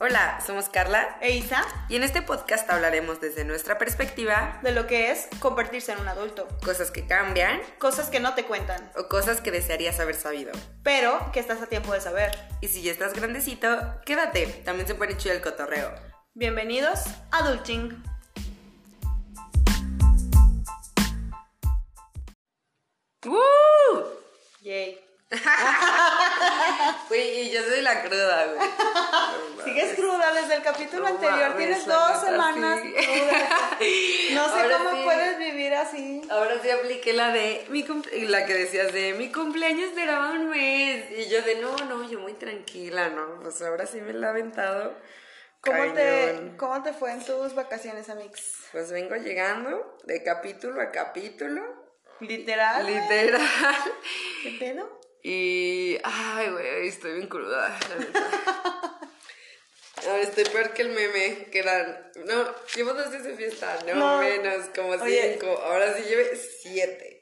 Hola, somos Carla e Isa y en este podcast hablaremos desde nuestra perspectiva de lo que es convertirse en un adulto, cosas que cambian cosas que no te cuentan o cosas que desearías haber sabido. pero que estás a tiempo de saber. Y si ya estás grandecito, quédate, también se pone chido el cotorreo. Bienvenidos a Adulting. ¡Woo! Yay. Güey, y yo soy la cruda, güey. Sigues cruda desde el capítulo No anterior, tienes dos semanas sí. cruda. No sé Ahora cómo sí. puedes vivir así. Ahora sí apliqué la de mi la que decías de mi cumpleaños duraba un mes. Y yo de no, no, yo muy tranquila, ¿no? Pues ahora sí me la he aventado. ¿Cómo te. ¿Cómo te fue en tus vacaciones, Amix? Pues vengo llegando de capítulo a capítulo. Literal. Literal. ¿Qué pedo? Y. Ay, güey, estoy bien cruda, la. Ahora estoy peor que el meme, que eran. No, llevo dos días de fiesta, no, No. menos, como Oye. cinco. Ahora sí lleve siete.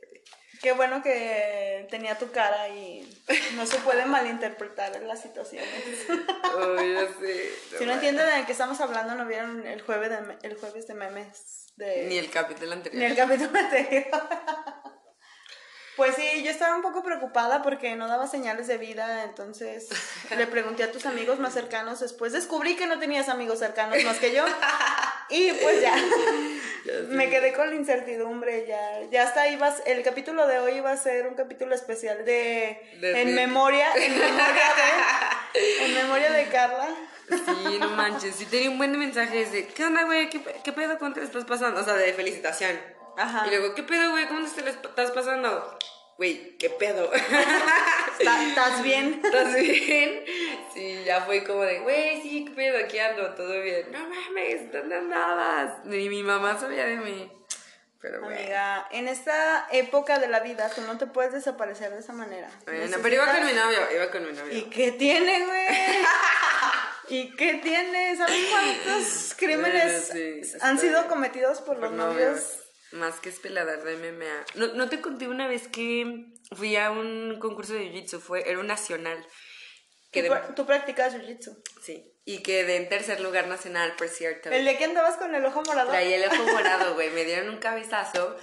Qué bueno que tenía tu cara y no se puede malinterpretar las situaciones. Ya sé. Si no entienden de qué estamos hablando, no vieron el jueves de, el jueves de memes de... Ni el capítulo anterior. Ni el capítulo anterior. Pues sí, yo estaba un poco preocupada porque no daba señales de vida, entonces le pregunté a tus amigos más cercanos, después descubrí que no tenías amigos cercanos más que yo y pues ya, me quedé con la incertidumbre, ya, ya hasta ibas, el capítulo de hoy iba a ser un capítulo especial de, De en memoria, en memoria de, en memoria de Carla. Sí, no manches. Sí, tenía un buen de mensajes de: ¿Qué onda, güey? ¿Qué, ¿Qué pedo? ¿Cómo te la estás pasando? O sea, de felicitación. Ajá. Y luego, ¿qué pedo, güey? ¿Cómo te estás pasando? Güey, ¿qué pedo? ¿Estás bien? ¿Estás bien? Sí, ya fue como de, güey, sí, ¿qué pedo? Aquí ando, todo bien. No mames, ¿dónde andabas? Ni mi mamá sabía de mí. Pero, güey. Amiga, en esta época de la vida tú no te puedes desaparecer de esa manera. Bueno, pero iba con mi novio, iba con mi novio. ¿Y qué tiene, güey? ¿Y qué tiene? ¿Sabes cuántos crímenes Bueno, sí, han sido bien. cometidos por los Por novios? Más que espeladar de MMA. ¿No, no te conté una vez que fui a un concurso de jiu-jitsu, fue, era un nacional. Que Tú, de- tú practicas jiu-jitsu. sí, y quedé en tercer lugar nacional, por cierto. El día que andabas con el ojo morado. Traía el ojo morado, güey. Me dieron un cabezazo.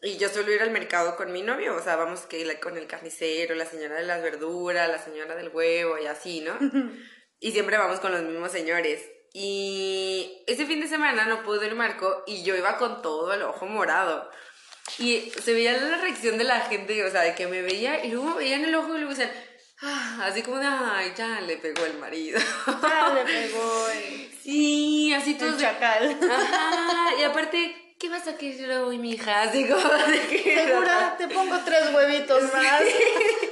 Y yo suelo ir al mercado con mi novio. O sea, vamos que la- con el carnicero, la señora de las verduras, la señora del huevo y así, ¿no? y siempre vamos con los mismos señores. Y ese fin de semana no pudo ir Marco y yo iba con todo el ojo morado. Y se veía la reacción de la gente, o sea, de que me veía y luego me veían el ojo y luego decían, ah, así como de, ay, ya le pegó el marido. Ya le pegó el, sí, así todos el chacal. Ajá, y aparte, ¿qué vas a querer hoy, mija? Así como de. Segura, te pongo tres huevitos más.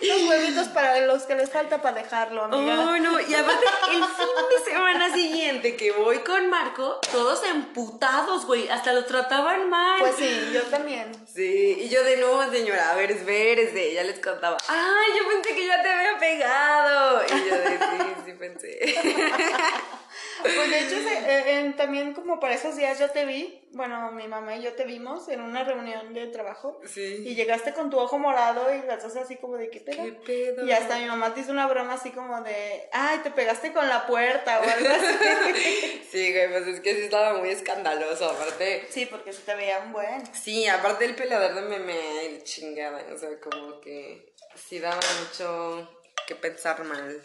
Los huevitos para los que les falta para dejarlo, amiga. Oh, no, y aparte, el fin de semana siguiente que voy con Marco, todos emputados, güey, hasta lo trataban mal. Pues sí, yo también. Sí, y yo de nuevo, señora, a ver, espérese, ya les contaba. Ay, yo pensé que ya te había pegado. Y yo de sí, sí pensé. Pues de hecho, eh, en- también como para esos días yo te vi, bueno, mi mamá y yo te vimos en una reunión de trabajo. Sí. Y llegaste con tu ojo morado y las dos así como de ¿qué pedo? ¿Qué pedo? Y hasta mi mamá te hizo una broma así como de, ay, te pegaste con la puerta o algo así. Sí, güey, pues es que sí estaba muy escandaloso, aparte. sí, porque se te veía un buen. Sí, aparte el peleador de meme y chingada, o sea, como que sí daba mucho que pensar mal.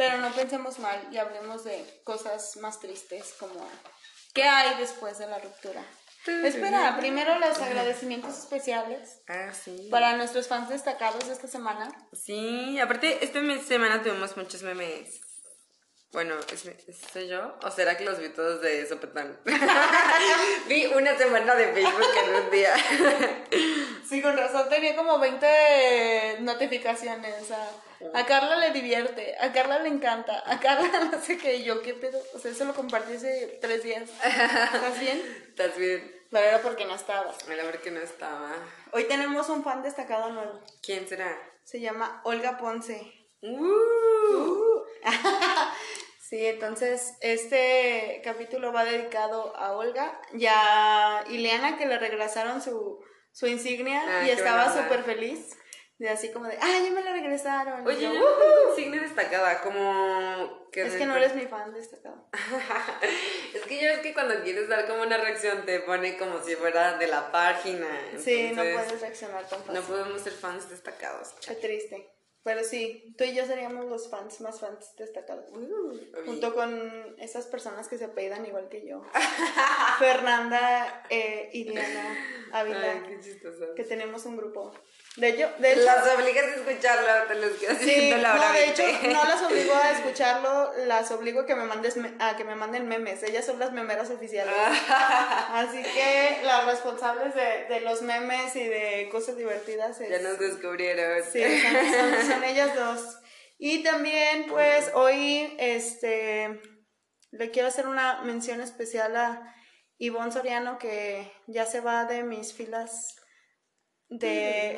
Pero no pensemos mal y hablemos de cosas más tristes como ¿qué hay después de la ruptura? Espera, primero los agradecimientos especiales Ah, sí. para nuestros fans destacados de esta semana. Sí, aparte esta semana tuvimos muchos memes. Bueno, ¿es, es- ¿soy yo? ¿O será que los vi todos de sopetón? vi una semana de Facebook en un día. Sí, con razón tenía como 20 notificaciones. A Carla le divierte, a Carla le encanta, a Carla no sé qué, y yo qué pedo. O sea, eso lo compartí hace tres días. ¿Estás bien? ¿Estás bien? Pero era porque no estabas. A ver que no estaba. Hoy tenemos un fan destacado nuevo. ¿Quién será? Se llama Olga Ponce. Uh, Sí, entonces este capítulo va dedicado a Olga y a Ileana que le regresaron su, su insignia Ah, y estaba súper feliz. De así como de, ah, ya me la regresaron. Oye, yo, yo tengo signo destacada, como... es que no eres mi fan destacado. es que ya ves que cuando quieres dar como una reacción te pone como si fuera de la página. Sí, no puedes reaccionar tan fácil. No podemos ser fans destacados. Qué triste. Pero sí, tú y yo seríamos los fans más fans destacados. Uh, Junto con esas personas que se apellidan igual que yo. Fernanda eh, y Diana Ávila. Ay, qué chistoso. Que tenemos un grupo. De hecho, de hecho Las obligas a escucharlo, te los quedo Sí, diciendo la hora no, de hecho, 20. no las obligo a escucharlo, las obligo a que me mandes a que me manden memes. Ellas son las memeras oficiales. Así que las responsables de, de los memes y de cosas divertidas es, Ya nos descubrieron. sí, son, son- son ellas dos. Y también, pues, hoy este le quiero hacer una mención especial a Ivonne Soriano, que ya se va de mis filas de.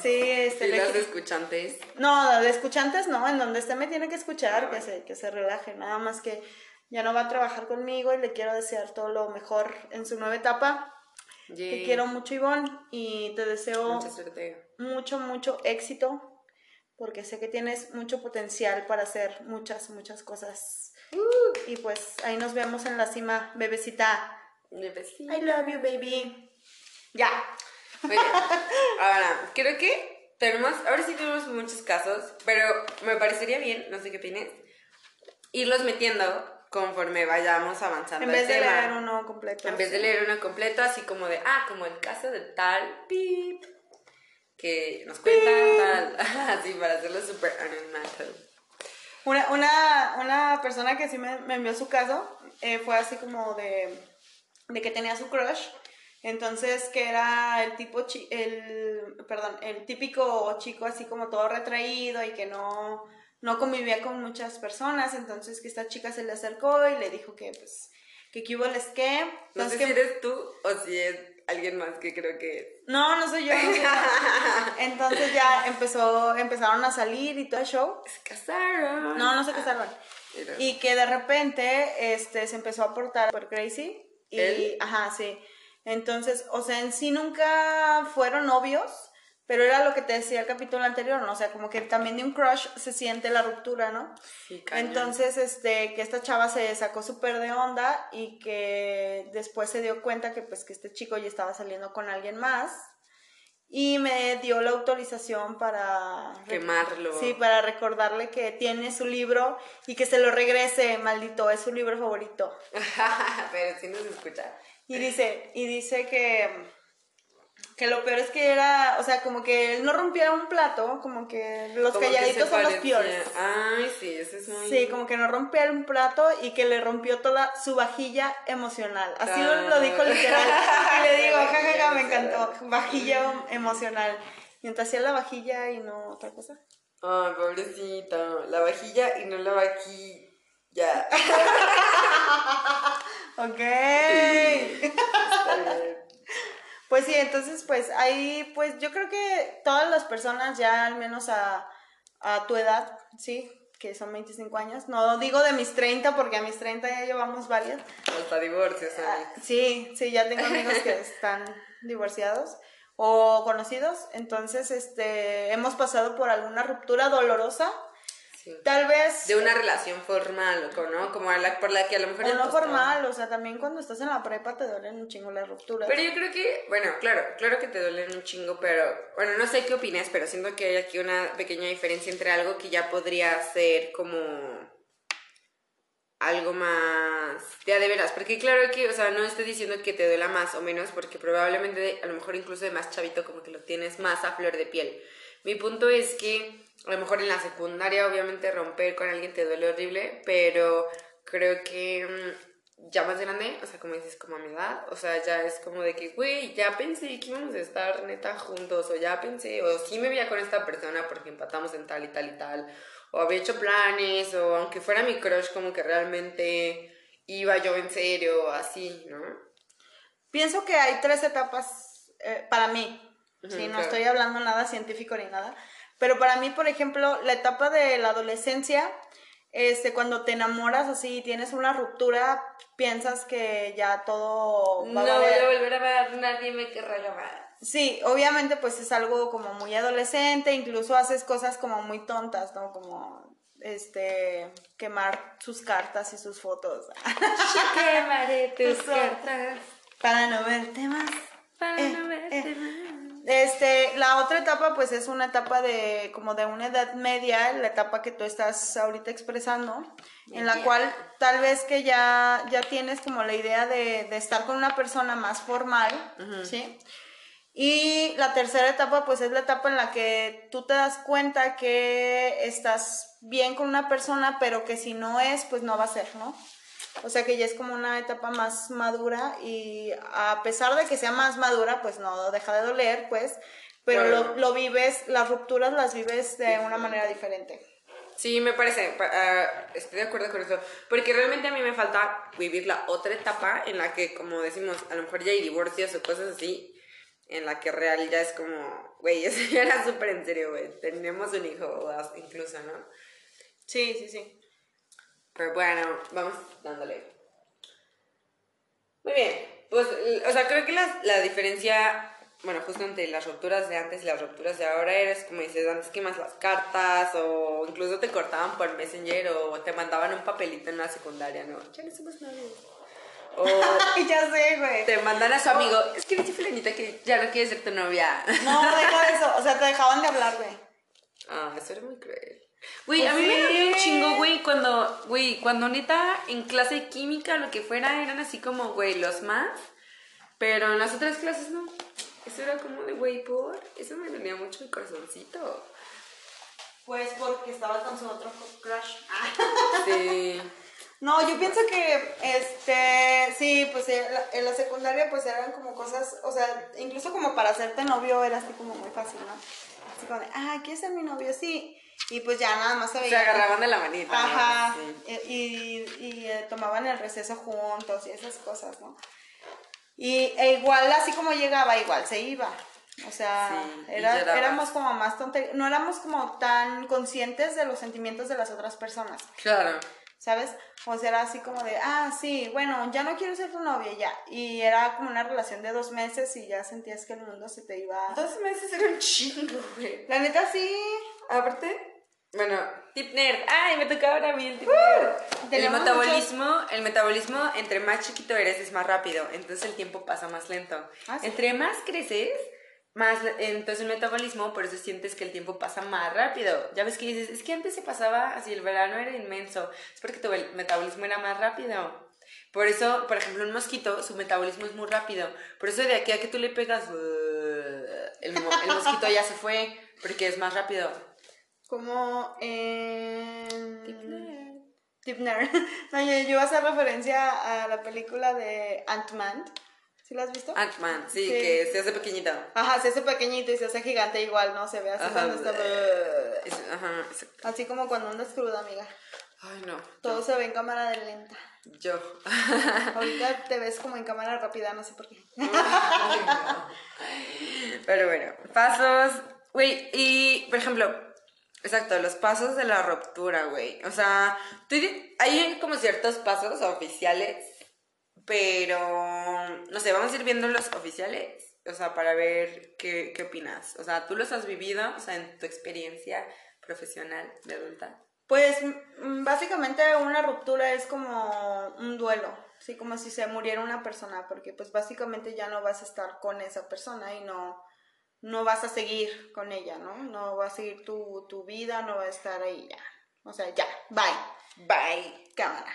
sí, este. le Filas de escuchantes. no, de escuchantes no, en donde usted me tiene que escuchar, que se, que se relaje, nada más que ya no va a trabajar conmigo y le quiero desear todo lo mejor en su nueva etapa. Te quiero mucho, Ivonne, y te deseo Mucha suerte. mucho, mucho éxito, porque sé que tienes mucho potencial para hacer muchas, muchas cosas. Y pues ahí nos vemos en la cima, bebecita. De besito. I love you, baby. Ya. Ahora, creo que tenemos, ahora sí tenemos muchos casos, pero me parecería bien, no sé qué opinas, irlos metiendo conforme vayamos avanzando En vez de tema. leer uno completo. En vez de leer uno completo, así como de, ah, como el caso de tal, pip, que nos cuentan tal, así para hacerlo súper anonimato. Una, una, una persona que sí me, me envió su caso eh, fue así como de, de que tenía su crush. Entonces, que era el tipo, chi- el, perdón, el típico chico así como todo retraído y que no, no convivía con muchas personas. Entonces, que esta chica se le acercó y le dijo que, pues, que qué hubo les que. No sé que, si eres tú o si es alguien más que creo que es. no, no soy yo. no soy yo. Entonces ya empezó, empezaron a salir y todo el show. Se casaron. No, no se casaron. Pero- Y que de repente este, se empezó a portar por crazy. Y, ¿Él? Ajá, sí. Entonces, o sea, en sí nunca fueron novios, pero era lo que te decía el capítulo anterior, ¿no? O sea, como que también de un crush se siente la ruptura, ¿no? Sí. Entonces, este, que esta chava se sacó súper de onda y que después se dio cuenta que pues que este chico ya estaba saliendo con alguien más y me dio la autorización para Quemarlo. Sí, para recordarle que tiene su libro y que se lo regrese, maldito, es su libro favorito. pero sí nos escucha. Y dice, y dice que, que lo peor es que era, o sea, como que él no rompiera un plato, como que los Como que calladitos se son los peores. Ay, sí, eso es muy. Sí, como que no rompiera un plato y que le rompió toda su vajilla emocional. Así lo, lo dijo literal. Y le digo, jajaja, me encantó. Vajilla emocional. Y entonces hacía la vajilla y no otra cosa. Ay, pobrecito. La vajilla y no la vajilla. Ok. Está bien. Pues sí, entonces pues ahí pues yo creo que todas las personas ya al menos a, a tu edad, sí, que son 25 años, no digo de mis 30 porque a mis 30 ya llevamos varias. Hasta divorcios, Ah, sí, sí, ya tengo amigos que están divorciados o conocidos, entonces este hemos pasado por alguna ruptura dolorosa, Sí. tal vez De una relación formal, o ¿no? Como la, por la que a lo mejor. o no apostaba. formal, o sea, también cuando estás en la prepa te duelen un chingo las rupturas. Pero yo creo que, bueno, claro, claro que te duelen un chingo, pero, bueno, no sé qué opinas, pero siento que hay aquí una pequeña diferencia entre algo que ya podría ser como algo más de a de veras, porque claro que, o sea, no estoy diciendo que te duela más o menos, porque probablemente a lo mejor incluso de más chavito como que lo tienes más a flor de piel. Mi punto es que a lo mejor en la secundaria obviamente romper con alguien te duele horrible, pero creo que mm, ya más grande, o sea, como dices, como a mi edad, o sea, ya es como de que, güey, ya pensé que íbamos a estar neta juntos, o ya pensé, o sí me veía con esta persona porque empatamos en tal y tal y tal, o había hecho planes, o aunque fuera mi crush, como que realmente iba yo en serio, así, ¿no? Pienso que hay tres etapas eh, para mí. Sí, no claro. estoy hablando nada científico ni nada. Pero para mí, por ejemplo, la etapa de la adolescencia, este, cuando te enamoras así y tienes una ruptura, piensas que ya todo va No a voy a volver a ver, nadie me querrá llamar. Sí, obviamente pues es algo como muy adolescente, incluso haces cosas como muy tontas, ¿no? Como este quemar sus cartas y sus fotos. Quemaré tus cartas. Para no verte más. Otra etapa pues es una etapa de como de una edad media, la etapa que tú estás ahorita expresando, en la cual tal vez que ya, ya tienes como la idea de, de estar con una persona más formal, ¿sí? Y la tercera etapa pues es la etapa en la que tú te das cuenta que estás bien con una persona, pero que si no es, pues no va a ser, ¿no? O sea que ya es como una etapa más madura y a pesar de que sea más madura, pues no deja de doler, pues, pero lo, lo vives, las rupturas las vives de una manera diferente. Sí, me parece, pa- ah, estoy de acuerdo con eso, porque realmente a mí me falta vivir la otra etapa en la que, como decimos, a lo mejor ya hay divorcios o cosas así, en la que real ya es como, güey, eso ya era súper en serio, güey, tenemos un hijo incluso, ¿no? Sí, sí, sí. Pero bueno, vamos dándole. Muy bien, pues, o sea, creo que la, la diferencia, bueno, justo entre las rupturas de antes y las rupturas de ahora eres como dices, antes quemas las cartas o incluso te cortaban por Messenger o te mandaban un papelito en la secundaria, ¿no? Ya no somos novios. O ya sé, güey. te mandan a su amigo, es que dice fulanita que ya no quiere ser tu novia. No, deja de eso. O sea, te dejaban de hablar, güey. Ah, eso era muy cruel. Güey, Pues a mí me dolió un chingo, güey, cuando, güey, cuando neta en clase de química, lo que fuera, eran así como, güey, los más, pero en las otras clases no. Eso era como de, güey, por, eso me dolía mucho el corazoncito. Pues porque estaba con su otro crush. Sí. No, yo pienso que, este, sí, pues en la, en la secundaria pues eran como cosas, o sea, incluso como para hacerte novio era así como muy fácil, ¿no? Así como de, ah, ¿quieres ser mi novio? Sí. Y pues ya nada más se Se veía. agarraban de la manita. ¿no? Ajá. Sí. eh, Y, y, eh, tomaban el receso juntos y esas cosas, ¿no? Y e igual, así como llegaba, igual se iba. O sea, Sí, era- éramos como más tonterías, no éramos como tan conscientes de los sentimientos de las otras personas. Claro. ¿sabes? O sea, era así como de, ah, sí, bueno, ya no quiero ser tu novia, ya. Y era como una relación de dos meses y ya sentías que el mundo se te iba. Dos meses era un chingo, güey. La neta sí. Aparte, bueno, tip nerd. Ay, me tocaba ahora a mí el tip nerd. El metabolismo, el metabolismo, entre más chiquito eres, es más rápido. Entonces el tiempo pasa más lento. Ah, sí. Entre más creces, más, entonces el metabolismo, por eso sientes que el tiempo pasa más rápido. Ya ves que dices, es que antes se pasaba así, el verano era inmenso. Es porque tu el metabolismo era más rápido. Por eso, por ejemplo, un mosquito, su metabolismo es muy rápido. Por eso de aquí a que tú le pegas, el mosquito ya se fue, porque es más rápido. Como en... Tip nerd. Tip nerd. No, yo, yo iba a hacer referencia a la película de Ant-Man. ¿Sí la has visto? Ant-Man, sí, Sí. que se hace pequeñito. Ajá, se hace pequeñito y se hace gigante igual, ¿no? Se ve así Ajá. cuando está... Es- ajá, Así como cuando andas cruda, amiga. Ay, no. Todo se ve en cámara de lenta. Yo. Ahorita te ves como en cámara rápida, no sé por qué. Pero bueno, pasos. Güey, y por ejemplo, exacto, los pasos de la ruptura, güey. O sea, hay como ciertos pasos oficiales, pero no sé, vamos a ir viendo los oficiales. O sea, para ver qué, qué opinas. O sea, tú los has vivido, o sea, en tu experiencia profesional de adulta. Pues mm, básicamente una ruptura es como un duelo, sí, como si se muriera una persona, porque pues básicamente ya no vas a estar con esa persona y no, no vas a seguir con ella, ¿no? No va a seguir tu, tu vida, no va a estar ahí ya. O sea, ya, bye, Bye. cámara.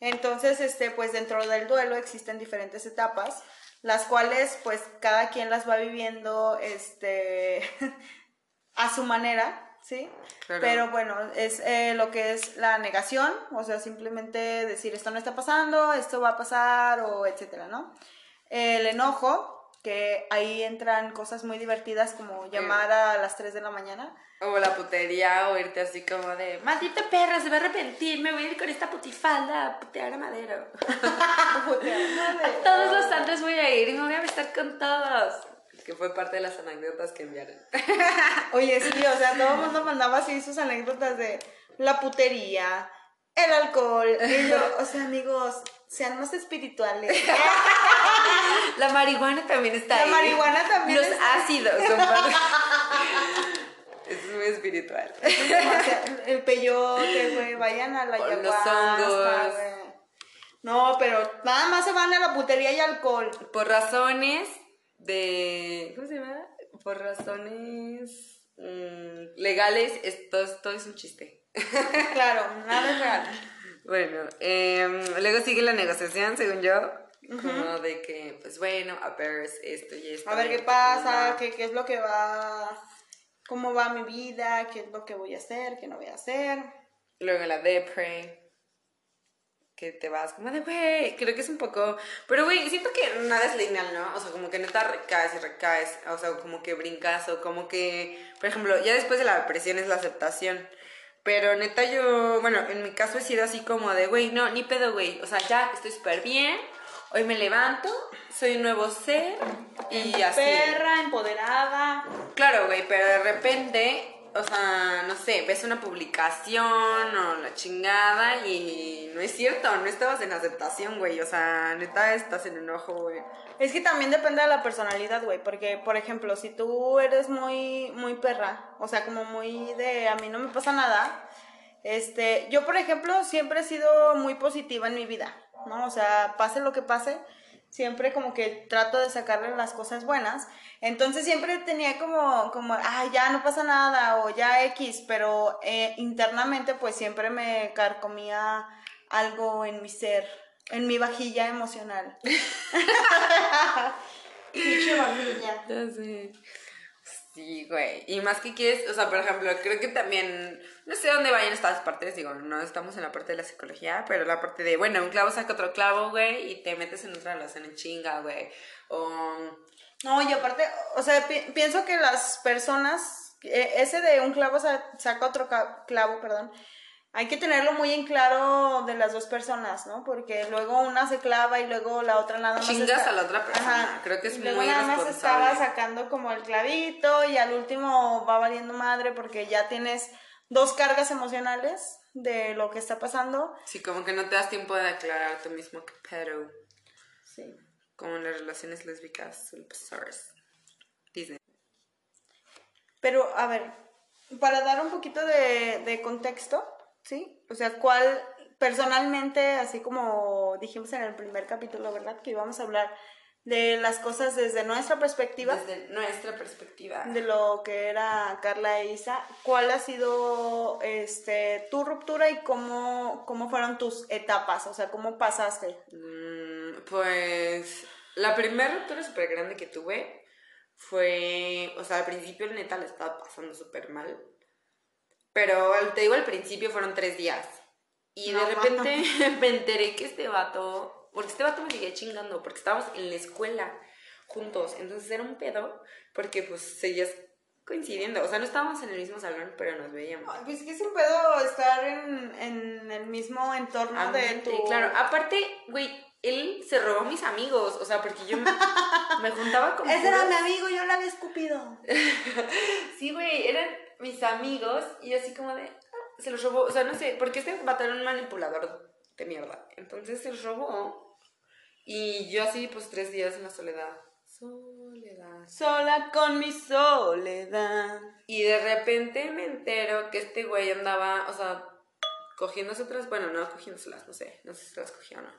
Entonces, este, pues dentro del duelo existen diferentes etapas, las cuales pues cada quien las va viviendo, este, a su manera, ¿sí? Claro. Pero bueno, es eh, lo que es la negación, o sea, simplemente decir esto no está pasando, esto va a pasar, o etcétera, ¿no? El enojo, que ahí entran cosas muy divertidas como llamar a las 3 de la mañana. O la putería, o irte así como de, maldita perra, se va a arrepentir, me voy a ir con esta putifalda a putear a madero. Todos los santos voy a ir y me voy a besar con todos. Que fue parte de las anécdotas que enviaron. Oye, sí, o sea, todo el mundo mandaba así sus anécdotas de la putería, el alcohol, y yo, o sea, amigos, sean más espirituales. La marihuana también está La ahí. marihuana también Los está ahí. ácidos Es muy espiritual. El peyote, güey, vayan a la O los ayahuasca, hongos. No, pero nada más se van a la putería y alcohol. Por razones de. ¿Cómo se llama? Por razones mm, legales, esto, esto es un chiste. Claro, nada es real. Bueno, em, luego sigue la negociación, según yo. Como de que, pues bueno, a ver esto y esto. A ver qué ¿cómo pasa, qué, qué es lo que va, cómo va mi vida, qué es lo que voy a hacer, qué no voy a hacer. Luego la depre. Que te vas como de, güey, creo que es un poco... Pero, güey, siento que nada es lineal, ¿no? O sea, como que neta recaes y recaes. O sea, como que brincas o como que... Por ejemplo, ya después de la depresión es la aceptación. Pero neta yo, bueno, en mi caso he sido así como de, güey, no, ni pedo, güey. O sea, ya estoy súper bien. Hoy me levanto, soy un nuevo ser y así. Perra, empoderada. Claro, güey, pero de repente, o sea, no sé, ves una publicación o la chingada y no es cierto, no estabas en aceptación, güey. O sea, neta estás en enojo, güey. Es que también depende de la personalidad, güey, porque, por ejemplo, si tú eres muy, muy perra, o sea, como muy de a mí no me pasa nada, este, yo, por ejemplo, siempre he sido muy positiva en mi vida, ¿no? O sea, pase lo que pase, siempre como que trato de sacarle las cosas buenas, entonces siempre tenía como, como, ay, ya no pasa nada, o ya X, pero eh, internamente pues siempre me carcomía algo en mi ser, en mi vajilla emocional. Vajilla. Sí, güey. Y más que quieres, o sea, por ejemplo, creo que también, no sé dónde vayan estas partes, digo, no estamos en la parte de la psicología, pero la parte de, bueno, un clavo saca otro clavo, güey, y te metes en otra relación en chinga, güey. O No, y aparte, o sea, pi- pienso que las personas, eh, ese de un clavo sa- saca otro clavo, perdón, hay que tenerlo muy en claro de las dos personas, ¿no? Porque luego una se clava y luego la otra nada más. Chingas está- a la otra persona. Creo que es Y luego muy nada más estaba sacando como el clavito y al último va valiendo madre porque ya tienes dos cargas emocionales de lo que está pasando. Sí, como que no te das tiempo de aclarar tú mismo que pero Sí. como en las relaciones lésbicas pasar. Dicen. Pero, a ver, para dar un poquito de, de contexto, ¿sí? O sea, ¿cuál personalmente, así como dijimos en el primer capítulo, ¿verdad? Que íbamos a hablar de las cosas desde nuestra perspectiva, Desde nuestra perspectiva. de lo que era Carla e Isa, ¿cuál ha sido este, tu ruptura y cómo, cómo fueron tus etapas? O sea, ¿cómo pasaste? Mm, pues la primera ruptura súper grande que tuve fue, o sea, al principio neta le estaba pasando súper mal. Pero te digo, al principio fueron tres días. Y No, de repente me enteré que este vato, porque este vato me seguía chingando, porque estábamos en la escuela juntos. Entonces era un pedo, porque pues seguías coincidiendo. O sea, no estábamos en el mismo salón, pero nos veíamos. Ay, Pues que es un pedo estar en, en el mismo entorno de Ambiente, tu... Claro, aparte, güey, él se robó a mis amigos, o sea, porque yo me, me juntaba con... Ese era mi amigo, yo la había escupido. Sí, güey, eran mis amigos y yo así como de... ah, Se los robó, o sea, no sé, porque este vato era un manipulador de mierda. Entonces se los robó y yo así, pues, tres días en la soledad. Soledad. Sola con mi soledad. Y de repente me entero que este güey andaba, o sea, cogiéndose otras, bueno, no cogiéndoselas, no sé, no sé si se las cogió o no.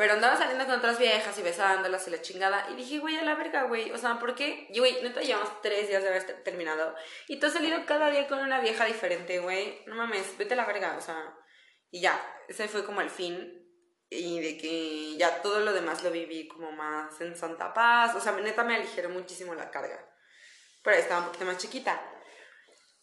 Pero andaba saliendo con otras viejas y besándolas y la chingada. Y dije, güey, a la verga, güey. O sea, ¿por qué? Y, güey, neta, llevamos tres días de haber ter- terminado. Y tú has salido cada día con una vieja diferente, güey. No mames, vete a la verga, o sea. Y ya, ese fue como el fin. Y de que ya todo lo demás lo viví como más en santa paz. O sea, neta me aligeró muchísimo la carga. Pero estaba un poquito más chiquita.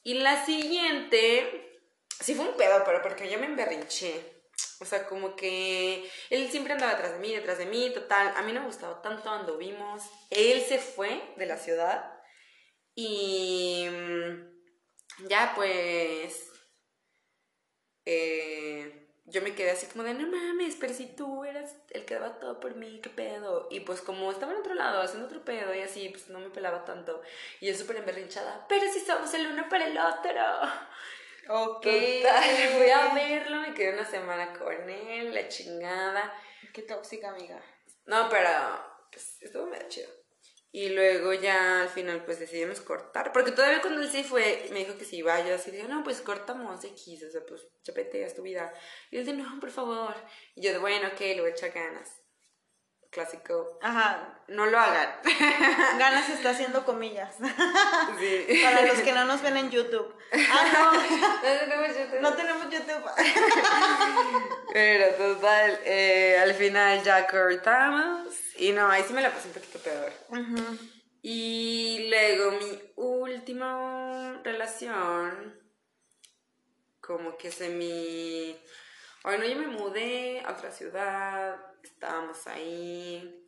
Y la siguiente, sí fue un pedo, pero porque yo me emberrinché. O sea, como que él siempre andaba detrás de mí, detrás de mí, total. A mí no me gustaba tanto, anduvimos. Él se fue de la ciudad. Y mm, ya pues... eh, yo me quedé así como de, no mames, pero si tú eras el que daba todo por mí, qué pedo. Y pues como estaba en otro lado, haciendo otro pedo y así, pues no me pelaba tanto. Y yo súper emberrinchada, pero si somos el uno para el otro. Ok. Total, fui a verlo, me quedé una semana con él, la chingada. Qué tóxica, amiga. No, pero pues estuvo medio chido. Y luego ya al final pues decidimos cortar. Porque todavía cuando él sí fue, me dijo que si iba, yo así dije, no, pues cortamos X, o sea, pues chapete, haz tu vida. Y él de, no, por favor. Y yo bueno, ok, le voy a echar ganas. Clásico. Ajá. No lo hagan. Ganas está haciendo comillas. Sí. Para los que no nos ven en YouTube. Ah, No tenemos YouTube. no. No tenemos YouTube. Pero total, eh, al final ya cortamos. Y no, ahí sí me la pasé un poquito peor. Ujú. Y luego mi última relación, como que se mi... Bueno, yo me mudé a otra ciudad, estábamos ahí,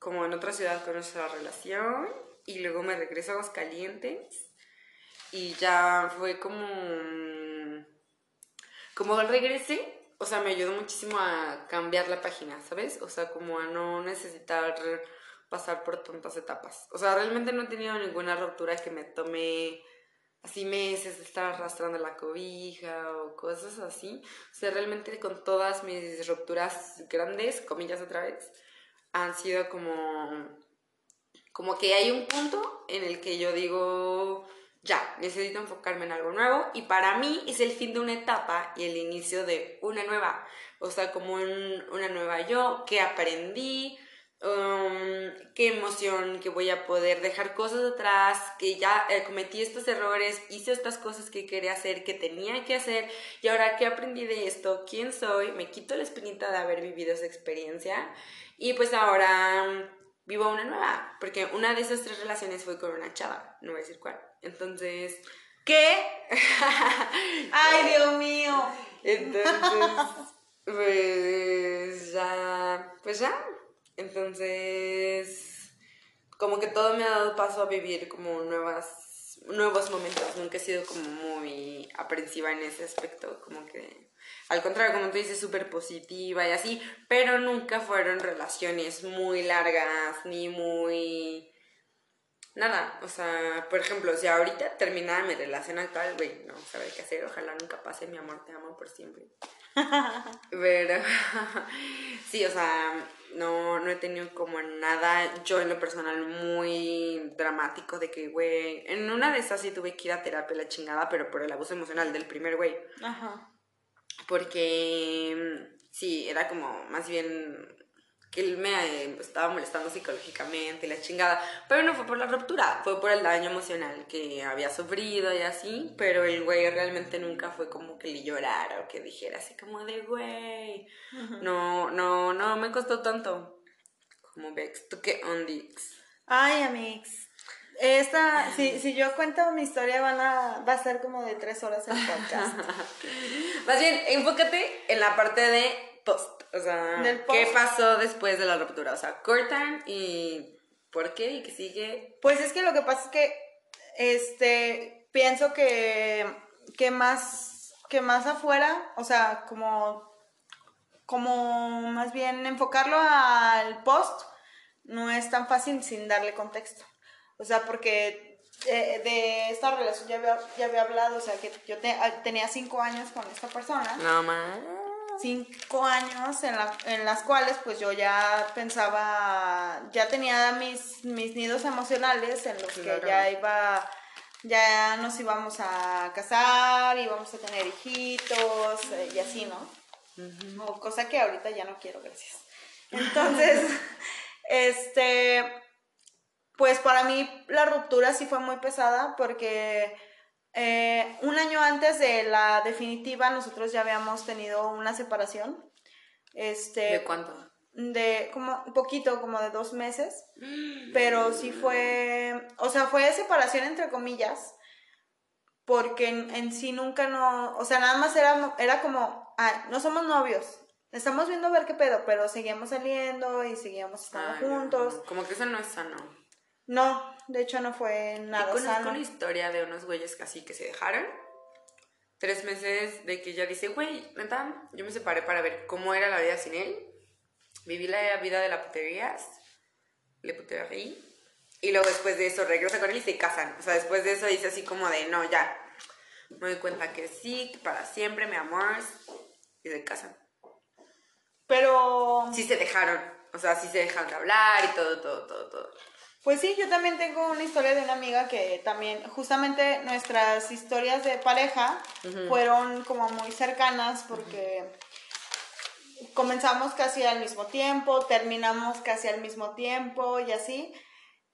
como en otra ciudad con nuestra relación, y luego me regreso a Aguascalientes, y ya fue como... Como regresé, o sea, me ayudó muchísimo a cambiar la página, ¿sabes? O sea, como a no necesitar pasar por tantas etapas. O sea, realmente no he tenido ninguna ruptura que me tome así meses de estar arrastrando la cobija o cosas así. O sea, realmente con todas mis rupturas grandes, comillas otra vez, han sido como como que hay un punto en el que yo digo, ya, necesito enfocarme en algo nuevo y para mí es el fin de una etapa y el inicio de una nueva, o sea, como un- una nueva yo, que aprendí, um, qué emoción que voy a poder dejar cosas atrás, que ya eh, cometí estos errores, hice estas cosas que quería hacer, que tenía que hacer y ahora que aprendí de esto, quién soy, me quito la espinita de haber vivido esa experiencia y pues ahora mm, vivo una nueva, porque una de esas tres relaciones fue con una chava, no voy a decir cuál. Entonces, ¿Qué? Ay, Dios mío. entonces, pues ya, pues ya. Entonces, como que todo me ha dado paso a vivir como nuevas, nuevos momentos. Nunca he sido como muy aprensiva en ese aspecto, como que, al contrario, como tú dices, súper positiva y así, pero nunca fueron relaciones muy largas ni muy... Nada, o sea, por ejemplo, si ahorita terminara mi relación actual, güey, no saber qué hacer, ojalá nunca pase, mi amor, te amo por siempre. Pero, sí, o sea, no, no he tenido como nada, yo en lo personal, muy dramático de que, güey, en una de esas sí tuve que ir a terapia la chingada, pero por el abuso emocional del primer güey. Ajá. Porque, mm, sí, era como más bien que él me eh, estaba molestando psicológicamente y la chingada. Pero no fue por la ruptura, fue por el daño emocional que había sufrido y así. Pero el güey realmente nunca fue como que le llorara o que dijera así como de, güey. No, no, no me costó tanto. Como Vex, ¿tú qué ondix? Ay, amigos. Esta, si, si yo cuento mi historia, van a, va a ser como de tres horas el podcast. Más bien, enfócate en la parte de post. O sea, post. ¿qué pasó después de la ruptura? O sea, cortan y ¿por qué? ¿Y qué sigue? Pues es que lo que pasa es que, este, pienso que, que más, que más afuera, o sea, como, como más bien enfocarlo al post, no es tan fácil sin darle contexto. O sea, porque eh, de esta relación ya había, ya había hablado, o sea, que yo te- ah, tenía cinco años con esta persona. No más. Cinco años en, la- en las cuales pues yo ya pensaba, ya tenía mis, mis nidos emocionales en los Claro. que ya iba, ya nos íbamos a casar, íbamos a tener hijitos eh, y así, ¿no? O cosa que ahorita ya no quiero, gracias. Entonces, este, pues para mí la ruptura sí fue muy pesada porque eh, un año antes de la definitiva nosotros ya habíamos tenido una separación. Este, ¿De cuánto? de como un poquito, como de dos meses, pero sí fue, o sea, fue separación entre comillas, porque en, en sí nunca no, o sea, nada más era, era como, ah, no somos novios, estamos viendo a ver qué pedo, pero seguíamos saliendo y seguíamos estando Ay, juntos. no, Como que eso no es sano. No, de hecho no fue Yo nada conozco sano. una historia de unos güeyes casi que se dejaron. Tres meses de que ella dice, güey, neta, yo me separé para ver cómo era la vida sin él. Viví la vida de la putería, le putería. Y luego después de eso regresa con él y se casan. O sea, después de eso dice así como de, no, ya. Me doy cuenta que sí, que para siempre, mi amor. Y se casan. Pero... Sí se dejaron, o sea, sí se dejaron de hablar y todo, todo, todo, todo. Pues sí, yo también tengo una historia de una amiga que también, justamente nuestras historias de pareja fueron como muy cercanas porque comenzamos casi al mismo tiempo, terminamos casi al mismo tiempo y así.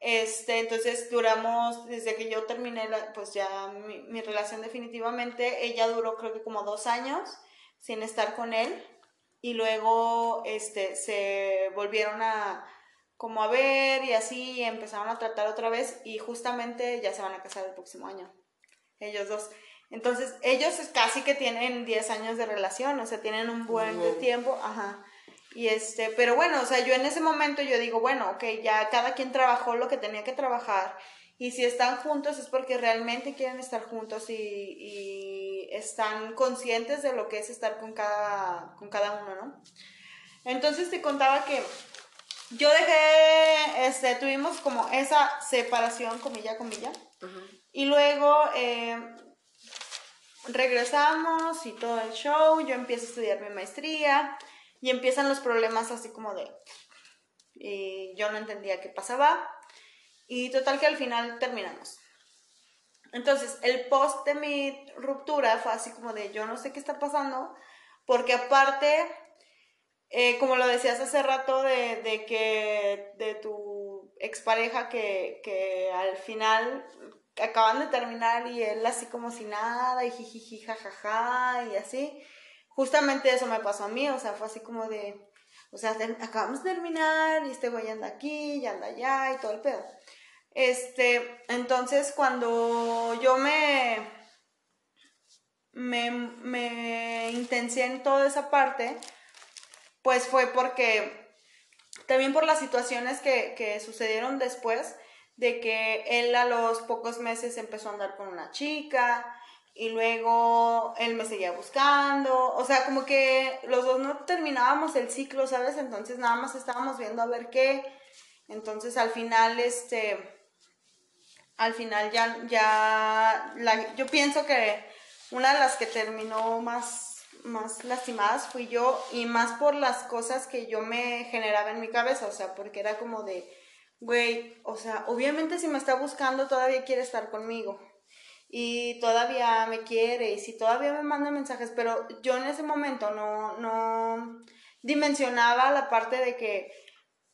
Este, entonces duramos, desde que yo terminé, pues ya mi, mi, relación definitivamente, ella duró creo que como dos años sin estar con él y luego, este, se volvieron a, como a ver y así, empezaron a tratar otra vez y justamente ya se van a casar el próximo año, ellos dos. Entonces, ellos casi que tienen 10 años de relación, o sea, tienen un buen tiempo, ajá. Y este, pero bueno, o sea, yo en ese momento yo digo, bueno, ok, ya cada quien trabajó lo que tenía que trabajar y si están juntos es porque realmente quieren estar juntos y, y están conscientes de lo que es estar con cada, con cada uno, ¿no? Entonces te contaba que yo dejé, este, tuvimos como esa separación, comilla, comilla. Y luego eh, regresamos y todo el show, yo empiezo a estudiar mi maestría y empiezan los problemas así como de... Y yo no entendía qué pasaba. Y total que al final terminamos. Entonces, el post de mi ruptura fue así como de yo no sé qué está pasando, porque aparte eh, como lo decías hace rato de, que de tu expareja que, que al final acaban de terminar y él así como si nada y jijiji jajaja y así. Justamente eso me pasó a mí, o sea, fue así como de, o sea, acabamos de terminar y este güey anda aquí y anda allá y todo el pedo. Este, entonces cuando yo me, me, me en toda esa parte, pues fue porque también por las situaciones que, sucedieron después de que él a los pocos meses empezó a andar con una chica y luego él me seguía buscando, o sea, como que los dos no terminábamos el ciclo, ¿sabes? Entonces nada más estábamos viendo a ver qué, entonces al final, este, al final ya, ya, yo pienso que una de las que terminó más más lastimadas fui yo y más por las cosas que yo me generaba en mi cabeza, o sea, porque era como de, güey, o sea, obviamente si me está buscando todavía quiere estar conmigo y todavía me quiere y si todavía me manda mensajes, pero yo en ese momento no, no dimensionaba la parte de que,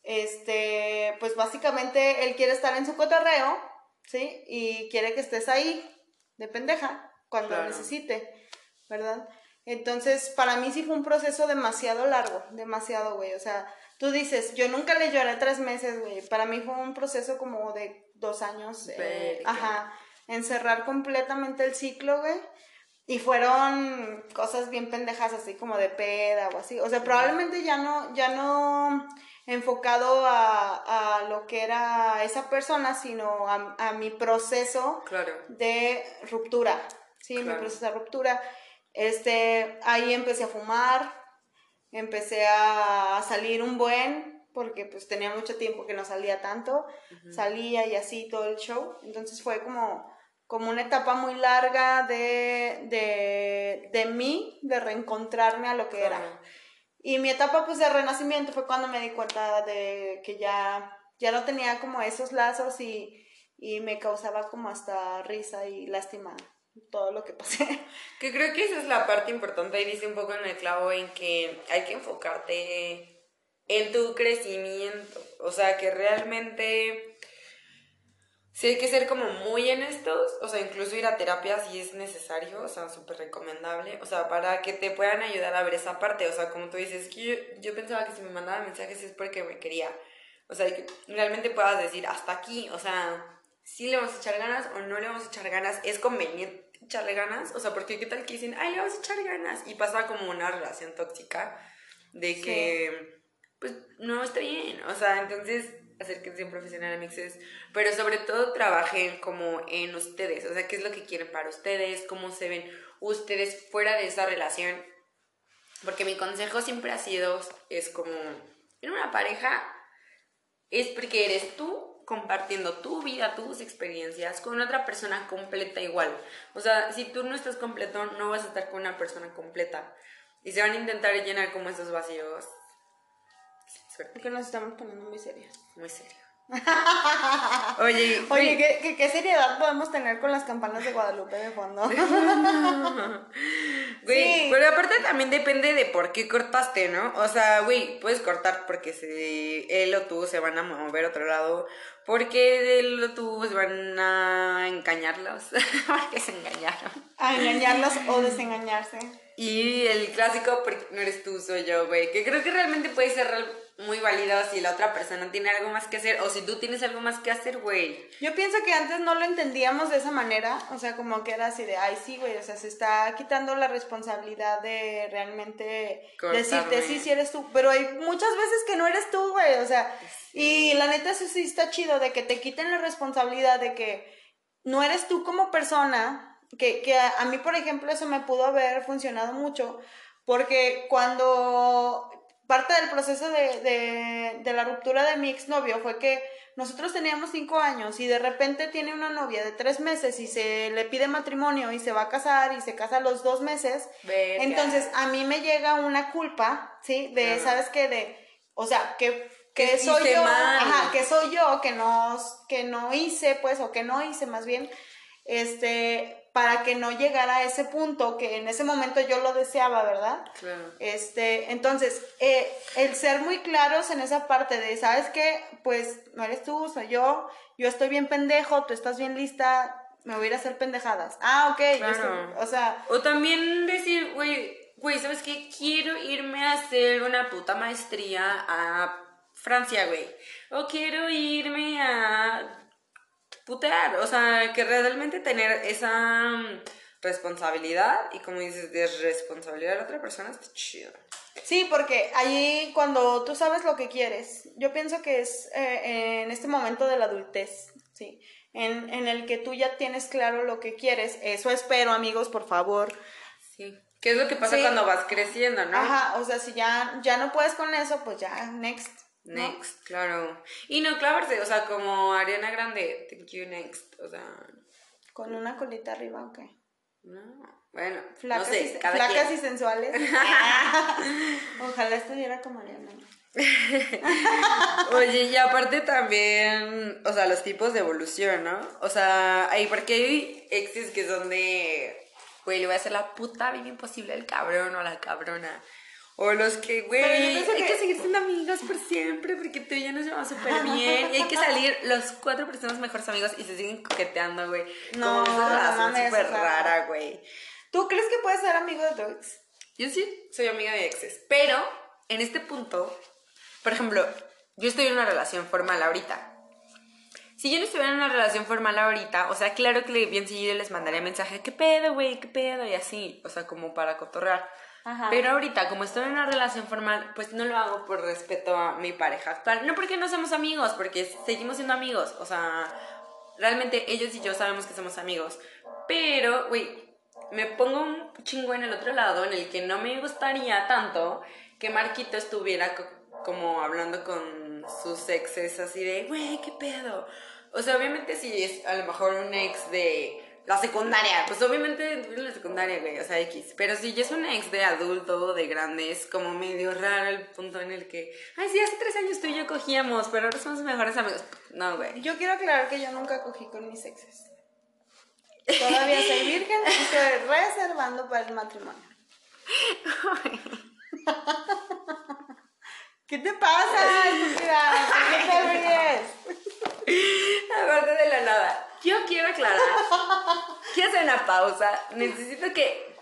este, pues básicamente él quiere estar en su cotorreo, ¿sí? Y quiere que estés ahí, de pendeja, cuando necesite, ¿verdad? Entonces, para mí sí fue un proceso demasiado largo, demasiado, güey. O sea, tú dices, yo nunca le lloré tres meses, güey. Para mí fue un proceso como de dos años. Eh, ajá. Encerrar completamente el ciclo, güey. Y fueron cosas bien pendejas, así como de peda o así. O sea, probablemente ya no, ya no enfocado a, lo que era esa persona, sino a, mi proceso de ruptura. Sí, mi proceso de ruptura. Este, ahí empecé a fumar, empecé a salir un buen, porque pues tenía mucho tiempo que no salía tanto, salía y así todo el show, entonces fue como, como una etapa muy larga de, de, de mí, de reencontrarme a lo que era. Y mi etapa pues de renacimiento fue cuando me di cuenta de que ya, ya no tenía como esos lazos y, y me causaba como hasta risa y lástima todo lo que pasé. Que creo que esa es la parte importante y dice un poco en el clavo en que hay que enfocarte en tu crecimiento. O sea, que realmente sí hay que ser como muy en estos, o sea, incluso ir a terapia si es necesario, o sea, súper recomendable, o sea, para que te puedan ayudar a ver esa parte, o sea, como tú dices, que yo, yo pensaba que si me mandaba mensajes es porque me quería, o sea, que realmente puedas decir hasta aquí, o sea, si le vamos a echar ganas o no le vamos a echar ganas, es conveniente echarle ganas, o sea, porque qué tal que dicen, ay, le vamos a echar ganas, y pasa como una relación tóxica de que, pues, no está bien, o sea, entonces acérquense a un profesional a mixes, pero sobre todo trabajen como en ustedes, o sea, qué es lo que quieren para ustedes, cómo se ven ustedes fuera de esa relación, porque mi consejo siempre ha sido, es como, en una pareja, es porque eres tú compartiendo tu vida, tus experiencias con otra persona completa igual. O sea, si tú no estás completo, no vas a estar con una persona completa. Y se van a intentar llenar como esos vacíos Suerte. Porque nos estamos poniendo muy serios. Muy serio. Oye, Oye, güey, ¿qué, qué, qué seriedad podemos tener con las campanas de Guadalupe de fondo? Güey, Sí. pero aparte también depende de por qué cortaste, ¿no? O sea, güey, puedes cortar porque se, él o tú se van a mover a otro lado, porque él o tú se van a engañarlos, porque se engañaron. A engañarlos o desengañarse. Y el clásico, porque no eres tú, soy yo, güey, que creo que realmente puede ser real- muy válido si la otra persona tiene algo más que hacer o si tú tienes algo más que hacer, güey. Yo pienso que antes no lo entendíamos de esa manera, o sea, como que era así de, ay, sí, güey, o sea, se está quitando la responsabilidad de realmente Cortarme. decirte, sí, sí eres tú, pero hay muchas veces que no eres tú, güey, o sea, y la neta eso sí está chido, de que te quiten la responsabilidad de que no eres tú como persona, que, que a, a mí, por ejemplo, eso me pudo haber funcionado mucho, porque cuando parte del proceso de, de, de la ruptura de mi exnovio fue que nosotros teníamos cinco años y de repente tiene una novia de tres meses y se le pide matrimonio y se va a casar y se casa a los dos meses. Verga. Entonces a mí me llega una culpa, ¿sí? De. ¿sabes qué? De, o sea, que, que soy yo, mal. ajá, que soy yo, que no, que no hice, pues, o que no hice más bien, este, para que no llegara a ese punto que en ese momento yo lo deseaba, ¿verdad? Claro. Este, entonces, eh, el ser muy claros en esa parte de, ¿sabes qué? Pues no eres tú, soy yo, yo estoy bien pendejo, tú estás bien lista, me voy a ir a hacer pendejadas. Ah, ok, Claro. estoy- o sea, O también decir, güey, güey, ¿sabes qué? Quiero irme a hacer una puta maestría a Francia, güey. O quiero irme a putear. O sea, que realmente tener esa mm, responsabilidad y como dices, desresponsabilidad de la otra persona está chido. sí, porque allí cuando tú sabes lo que quieres, yo pienso que es eh, en este momento de la adultez, sí, en, en el que tú ya tienes claro lo que quieres, eso espero, amigos, por favor. Sí. ¿Qué es lo que pasa Sí. cuando vas creciendo, no? Ajá, o sea, si ya, ya no puedes con eso, pues ya, next. Next, claro. Y no clavarse, o sea, como Ariana Grande, thank you, next. O sea, Con una colita arriba, ok. no. Bueno, Flacas, no sé, y, cada flacas quien. y sensuales. Ojalá estuviera como Ariana. Oye, y aparte también, o sea, los tipos de evolución, ¿no? O sea, hay, porque hay exes que son de, güey, le voy a hacer la puta vida imposible al cabrón o a la cabrona. O los que, güey, hay que... que- seguir siendo amigas por siempre porque tú y yo nos llevamos súper bien. Y hay que salir los cuatro personas mejores amigos y se siguen coqueteando, güey. No, Como esa relación súper rara, güey. ¿Tú crees que puedes ser amigo de tu ex? Yo sí soy amiga de exes, pero en este punto, por ejemplo, yo estoy en una relación formal ahorita. Si yo no estuviera en una relación formal ahorita, o sea, claro que bien seguido les mandaría mensaje, ¿qué pedo, güey? ¿Qué pedo? Y así, o sea, como para cotorrear. Pero ahorita, como estoy en una relación formal, pues no lo hago por respeto a mi pareja actual. No porque no somos amigos, porque seguimos siendo amigos. O sea, realmente ellos y yo sabemos que somos amigos. Pero, güey, me pongo un chingo en el otro lado en el que no me gustaría tanto que Marquito estuviera co- como hablando con sus exes así de, güey, ¿qué pedo? O sea, obviamente si es a lo mejor un ex de la secundaria, pues obviamente en la secundaria, güey, o sea, X. Pero si ya es un ex de adulto, de grande, es como medio raro el punto en el que, ay, sí, hace tres años tú y yo cogíamos, pero ahora somos mejores amigos. No, güey. Yo quiero aclarar que yo nunca cogí con mis exes. Todavía soy virgen y estoy reservando para el matrimonio. ¿Qué te pasa, estúpida? ¿Por qué te ríes? Aparte de la nada, yo quiero aclarar, quiero hacer una pausa, necesito que...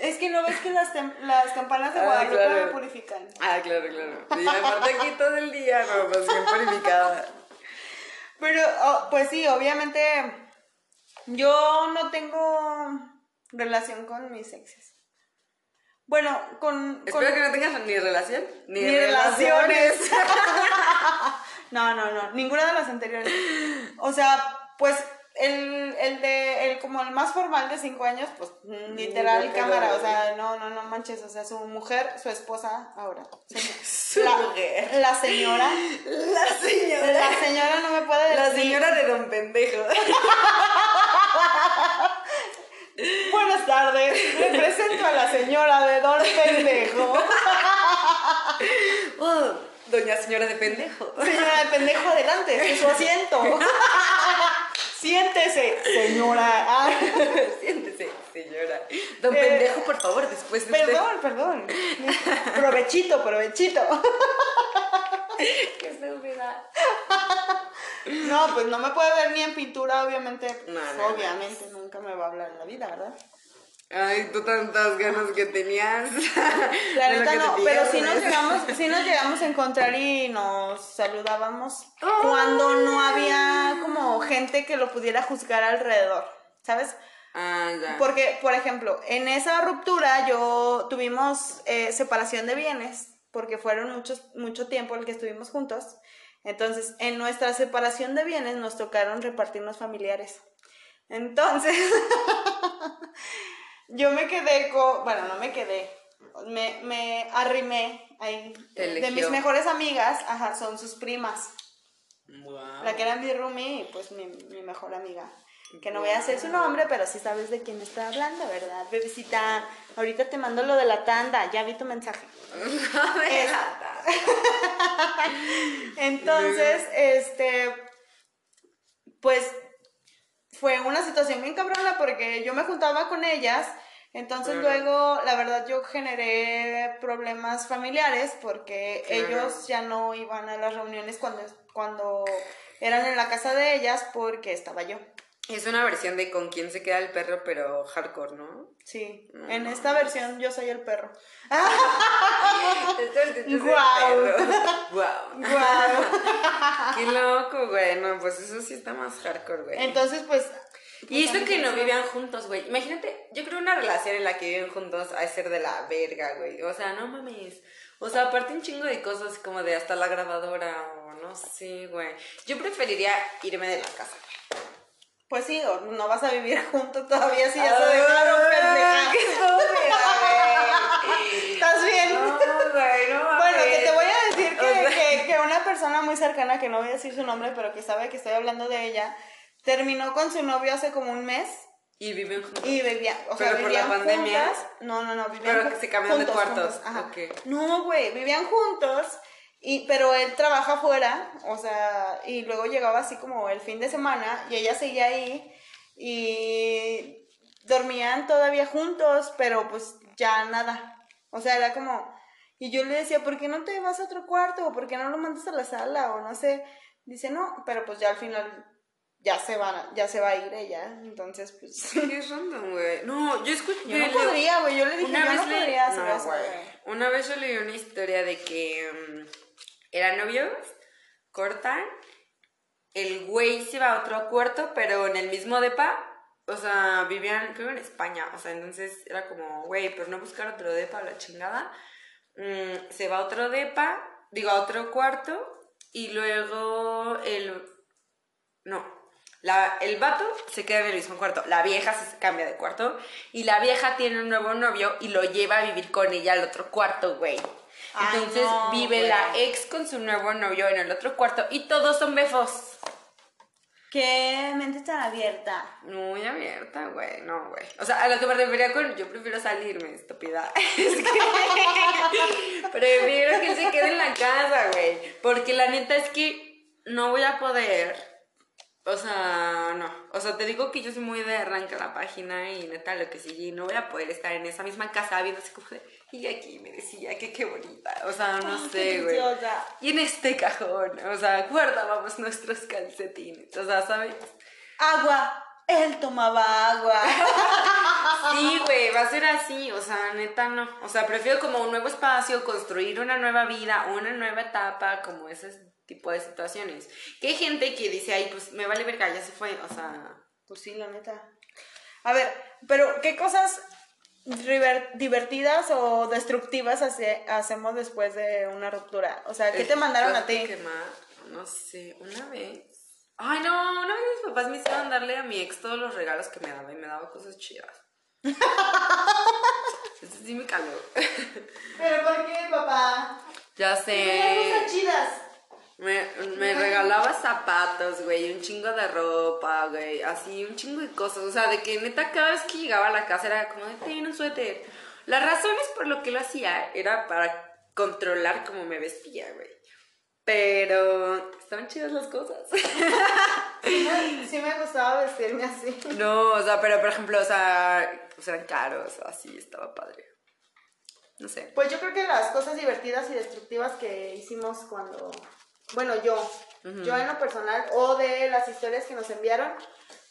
Es que no ves que las, las campanas de Ah, Guadalupe claro. me purifican. Ah, claro, claro. Y aparte aquí todo el día, no, pues bien purificada. Pero, oh, pues sí, obviamente yo no tengo relación con mis exes. Bueno, con... con- Espero que no tengas ni relación, ni, Ni relaciones. no, no, no, ninguna de las anteriores. O sea, pues el, el de, el como el más formal de cinco años, pues literal cámara, o sea, no, no, no manches, o sea, su mujer, su esposa, ahora. Su la, mujer. La señora, La señora. la señora no me puede decir. La señora de Don Pendejo. Buenas tardes, le presento a la señora de Don Pendejo. Doña señora de pendejo. Señora de pendejo, adelante, este es su asiento. Siéntese, señora. Ah. Siéntese, señora. Don Eh, pendejo, por favor, después de Perdón, perdón. Provechito, provechito. Qué estúpida. No, pues no me puede ver ni en pintura, obviamente. No, Pues, no, obviamente, nunca me va a hablar en la vida, ¿verdad? Ay, tú tantas ganas que tenías. La neta que no, te pero sí nos, llegamos, sí nos llegamos a encontrar y nos saludábamos cuando no había como gente que lo pudiera juzgar alrededor, ¿sabes? Ah, ya. Porque, por ejemplo, en esa ruptura yo tuvimos eh, separación de bienes, porque fueron muchos, mucho tiempo el que estuvimos juntos. Entonces, en nuestra separación de bienes nos tocaron repartirnos familiares. Entonces, yo me quedé con, bueno, no me quedé, me, me arrimé ahí. Te De mis mejores amigas, ajá, son sus primas. Wow. La que era mi roomie y pues mi, mi mejor amiga. Que no voy a hacer su nombre, pero sí sabes de quién estoy hablando, ¿verdad, bebecita? Ahorita te mando lo de la tanda, ya vi tu mensaje. Entonces, este, pues fue una situación bien cabrona porque yo me juntaba con ellas, entonces Claro. luego, la verdad, yo generé problemas familiares porque Claro. ellos ya no iban a las reuniones cuando, cuando eran en la casa de ellas porque estaba yo. Es una versión de con quién se queda el perro, pero hardcore, ¿no? Sí, en esta versión yo soy el perro. Guau. Guau. Guau. Qué loco, güey. No, pues eso sí está más hardcore, güey. Entonces, pues... Y esto que no vivían juntos, güey. Imagínate, yo creo una relación en la que viven juntos de ser de la verga, güey. O sea, no mames. O sea, aparte un chingo de cosas como de hasta la grabadora o no sé, güey. Yo preferiría irme de la casa. Pues sí, o no vas a vivir juntos todavía si ya se Ay, dejaron pendeja. qué estúpida, güey. ¿Estás bien? No, güey, no. Bueno, que te voy a decir que, O sea- que, que una persona muy cercana, que no voy a decir su nombre, pero que sabe que estoy hablando de ella, terminó con su novio hace como un mes Y viven juntos. y vivían, o sea, ¿Pero por la vivían pandemia? juntas. No, no, no, vivían Pero que se cambian de cuartos. juntos, ajá. No, güey, vivían juntos, y, pero él trabaja afuera, o sea, y luego llegaba así como el fin de semana y ella seguía ahí y dormían todavía juntos, pero pues ya nada. O sea, era como... Y yo le decía, ¿por qué no te vas a otro cuarto? ¿O por qué no lo mandas a la sala? O no sé. Dice, no, pero pues ya al final ya se va, ya se va a ir ella. Entonces, pues... Qué random, güey. No, yo escuché. Yo no podría, güey. Yo le dije, yo no le- podría hacer no, eso. Una vez yo leí una historia de que mm, eran novios, cortan, el güey se va a otro cuarto, pero en el mismo depa, o sea, vivían, creo en España, o sea, entonces era como, güey, pero no buscar otro depa, la chingada. Mm, se va a otro depa, digo, a otro cuarto, y luego el... No, la, el vato se queda en el mismo cuarto, la vieja se cambia de cuarto y la vieja tiene un nuevo novio y lo lleva a vivir con ella al otro cuarto, güey. Ay, Entonces no, vive la ex con su nuevo novio en el otro cuarto y todos son befos. Qué mente tan abierta. Muy abierta, güey, no, güey. O sea, a lo que me refería con yo prefiero salirme, estúpida. Es que prefiero que se quede en la casa, güey. Porque la neta es que no voy a poder. O sea, no. O sea, te digo que yo soy muy de arranca la página y neta lo que sigue. y No voy a poder estar en esa misma casa viendo así como de. Y aquí me decía que qué bonita. O sea, no sé, güey. Y en este cajón, o sea, guardábamos nuestros calcetines. O sea, ¿sabes? Agua. Él tomaba agua. Sí, güey, va a ser así, o sea, neta no. O sea, prefiero como un nuevo espacio, construir una nueva vida, una nueva etapa, como ese tipo de situaciones. Que hay gente que dice, ay, pues me vale verga, ya se fue, o sea... Pues sí, la neta. A ver, pero ¿qué cosas divertidas o destructivas hace- hacemos después de una ruptura? O sea, ¿qué te mandaron a ti? Quemar, no sé, una vez... Ay, no, una vez mis papás me hicieron darle a mi ex todos los regalos que me daba y me daba cosas chidas. Eso sí me caló. ¿Pero por qué, papá? ya sé. cosas chidas. Me, me regalaba zapatos, güey, un chingo de ropa, güey, así, un chingo de cosas. O sea, de que neta cada vez que llegaba a la casa era como de, ten un suéter. Las razones por lo que lo hacía era para controlar cómo me vestía, güey. Pero estaban chidas las cosas. Sí me gustaba vestirme así. No, o sea, pero por ejemplo, o sea, pues eran caros, así, estaba padre. No sé. Pues yo creo que las cosas divertidas y destructivas que hicimos cuando, bueno, yo, yo en lo personal, o de las historias que nos enviaron,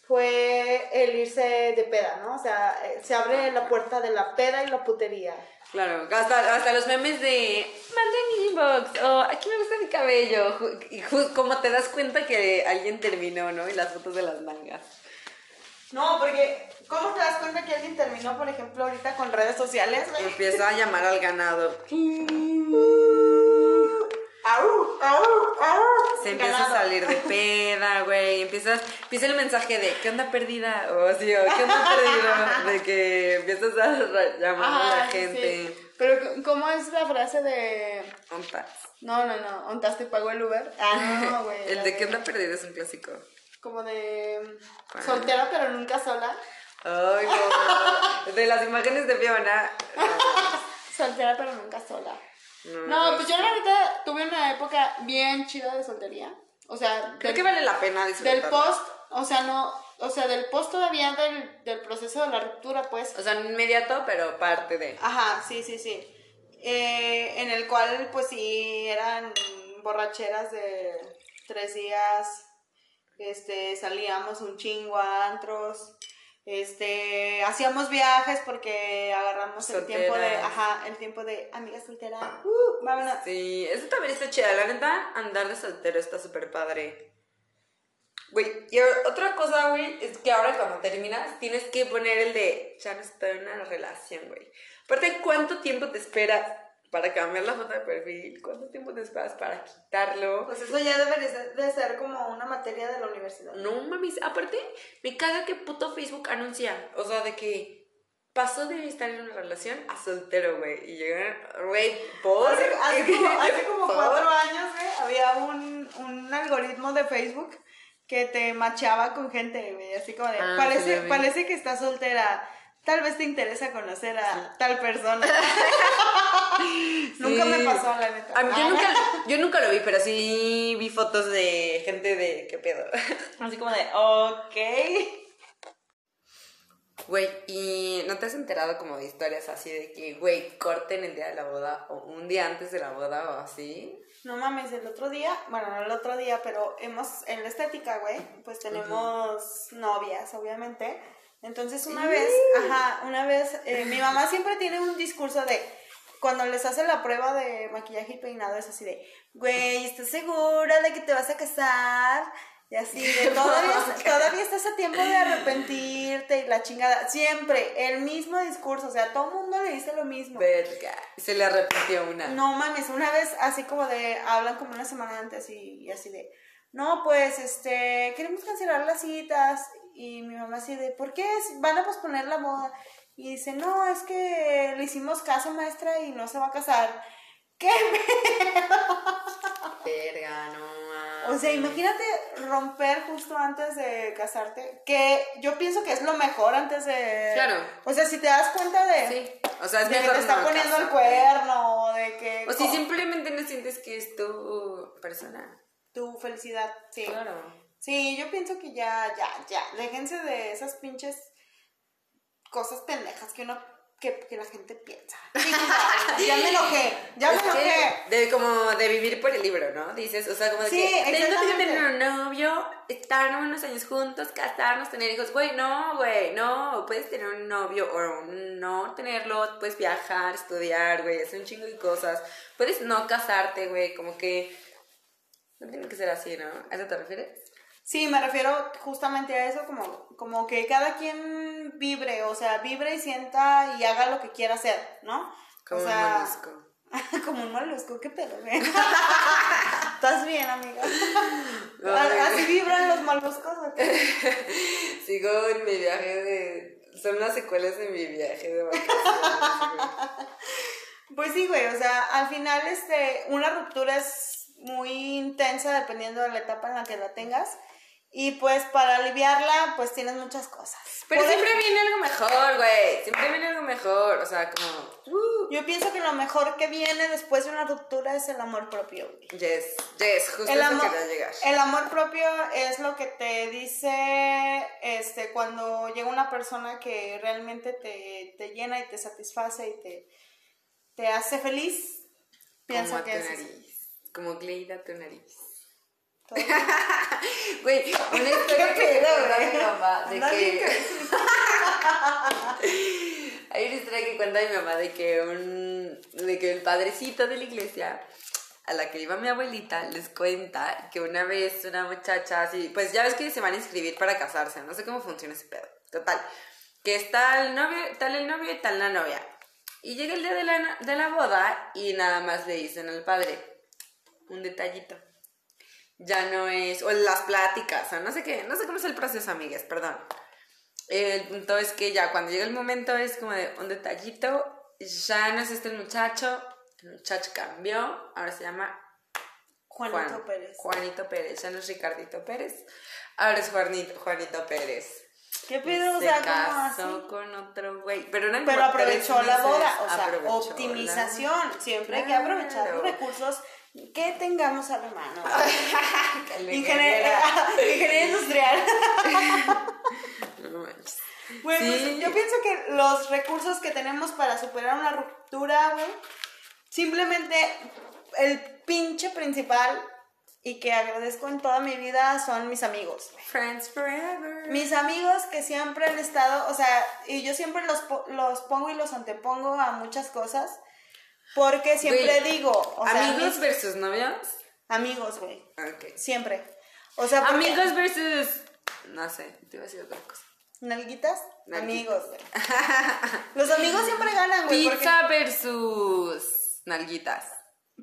fue el irse de peda, ¿no? O sea, eh, se abre la puerta de la peda y la putería. Claro, hasta, hasta los memes de manden inbox o aquí me gusta mi cabello. Y como te das cuenta que alguien terminó, ¿no? Y las fotos de las mangas. No, porque ¿cómo te das cuenta que alguien terminó, por ejemplo, ahorita con redes sociales? Empieza a llamar al ganado. Au, au, au. Se empieza a salir de peda, güey. Empiezas, empieza el mensaje de ¿qué onda perdida? O así, o ¿qué onda perdido? De que empiezas a llamar a la sí, gente. sí. Pero ¿cómo es la frase de Ontas. No, no, no, ¿ontas te pagó el Uber? Ah, no, güey. El la de ¿qué onda perdida? es un clásico. Como de soltera pero nunca sola. Ay, no. De las imágenes de Fiona. Soltera pero nunca sola. No, No, pues yo la verdad tuve una época bien chida de soltería. O sea, Creo del, que vale la pena del post, o sea, no, o sea, del post todavía del, del proceso de la ruptura, pues. O sea, no inmediato, pero parte de. Ajá, sí, sí, sí. Eh, en el cual, pues sí, eran borracheras de tres días. Este, salíamos un chingo a antros. Este, hacíamos viajes porque agarramos el tiempo de, ajá, el tiempo de amiga soltera. Uh, vámonos. Sí, eso también está chida. La neta, andar de soltero está súper padre. Güey, y otra cosa, güey, es que ahora cuando terminas tienes que poner el de ya no estoy en una relación, güey. Aparte, ¿cuánto tiempo te esperas para cambiar la foto de perfil? ¿Cuánto tiempo te esperas para quitarlo? Pues eso ya debería de ser como una materia de la universidad. No mames, aparte, me caga que puto Facebook anuncia. O sea, de que pasó de estar en una relación a soltero, güey. Y llegan, güey, por. Hace, hace como, hace como Por. cuatro años, güey, había un, un algoritmo de Facebook que te macheaba con gente, güey, así como de, Ah, parece, parece que estás soltera, tal vez te interesa conocer a tal persona. Nunca me pasó, la neta. A mí, yo, Ah. nunca, yo nunca lo vi, pero sí vi fotos de gente de qué pedo. Así como de, ok. Güey, ¿y no te has enterado como de historias así de que, güey, corten el día de la boda o un día antes de la boda o así? No mames, el otro día, bueno, no el otro día, pero hemos, en la estética, güey, pues tenemos novias, obviamente. Entonces una vez, ajá, una vez, eh, mi mamá siempre tiene un discurso de, cuando les hace la prueba de maquillaje y peinado, es así de, güey, ¿estás segura de que te vas a casar? Y así, de todavía, todavía estás a tiempo de arrepentirte y la chingada. Siempre, el mismo discurso, o sea, todo el mundo le dice lo mismo. Verga. Se le arrepintió una. No mames, una vez así como de, hablan como una semana antes y, y así de, no, pues, este, queremos cancelar las citas. Y mi mamá así de, ¿por qué? Van a posponer la boda. Y dice, no, es que le hicimos caso maestra y no se va a casar. ¿Qué? Verga, no. O sea, imagínate romper justo antes de casarte, que yo pienso que es lo mejor antes de... Claro. O sea, si te das cuenta de... Sí. O sea, es de que te está no poniendo el casarte. cuerno, o de que... O si simplemente no sientes que es tu persona. Tu felicidad, sí. Claro. Sí, yo pienso que ya, ya, ya. Déjense de esas pinches cosas pendejas que uno, que, que la gente piensa. Sí, ya, me enojé, ya me enojé. que de como de vivir por el libro, ¿no? Dices, o sea, como de Sí, que tengo que tener un novio, estar unos años juntos, casarnos, tener hijos. Güey, no, güey, no. Puedes tener un novio o no tenerlo, puedes viajar, estudiar, güey, hacer un chingo de cosas. Puedes no casarte, güey, como que no tiene que ser así, ¿no? ¿A eso te refieres? Sí, me refiero justamente a eso, como, como que cada quien vibre, o sea, vibre y sienta y haga lo que quiera hacer, ¿no? Como o un molusco. como un molusco, qué pedo. ¿Estás bien, amiga? Ay. ¿Así vibran los moluscos? Sigo en mi viaje de... Son las secuelas de mi viaje de vacaciones. Pues sí, güey, o sea, al final este, una ruptura es muy intensa dependiendo de la etapa en la que la tengas. Y pues para aliviarla, pues tienes muchas cosas. Pero Por siempre viene algo mejor, güey. Siempre viene algo mejor. O sea, como. uh, Yo pienso que lo mejor que viene después de una ruptura es el amor propio. güey. yes, yes, justo El eso amor, llegar. el amor propio es lo que te dice este, cuando llega una persona que realmente te, te llena y te satisface y te, te hace feliz. Pienso como a que tu es nariz. Como Gleida tu nariz. Güey, una historia que me mi mamá de que. Hay una historia que cuenta mi mamá de que un. de que el padrecito de la iglesia a la que iba mi abuelita les cuenta que una vez una muchacha así, pues ya ves que se van a inscribir para casarse, no sé cómo funciona ese pedo. Total, que está el novio, tal el novio y tal la novia. Y llega el día de la, de la boda y nada más le dicen al padre un detallito. Ya no es, o las pláticas, o no sé qué, no sé cómo es el proceso, amigues, perdón. El punto es que ya cuando llega el momento es como de un detallito, ya no es este el muchacho, el muchacho cambió, ahora se llama Juanito Juan- Pérez. Juanito Pérez, ya no es Ricardito Pérez, ahora es Juanito, Juanito Pérez. ¿Qué pedo? O se sea, ¿cómo casó así? con otro güey, pero eran Pero aprovechó la boda, o sea, optimización. la- Siempre hay que aprovechar los recursos que tengamos a la mano. La Ingeniería, ingeniería industrial. No manches. Güey, pues, yo pienso que los recursos que tenemos para superar una ruptura, güey, simplemente el pinche principal y que agradezco en toda mi vida son mis amigos. Friends forever. Mis amigos que siempre han estado, o sea, y yo siempre los, los pongo y los antepongo a muchas cosas, porque siempre Güey, digo, o sea, Amigos mis- versus novios. amigos, güey, Ok. siempre. O sea, porque- Amigos versus. No sé, te iba a decir otra cosa. ¿Nalguitas? Nalguitas. Amigos, güey. Los amigos siempre ganan, güey, porque... Pizza versus. Nalguitas.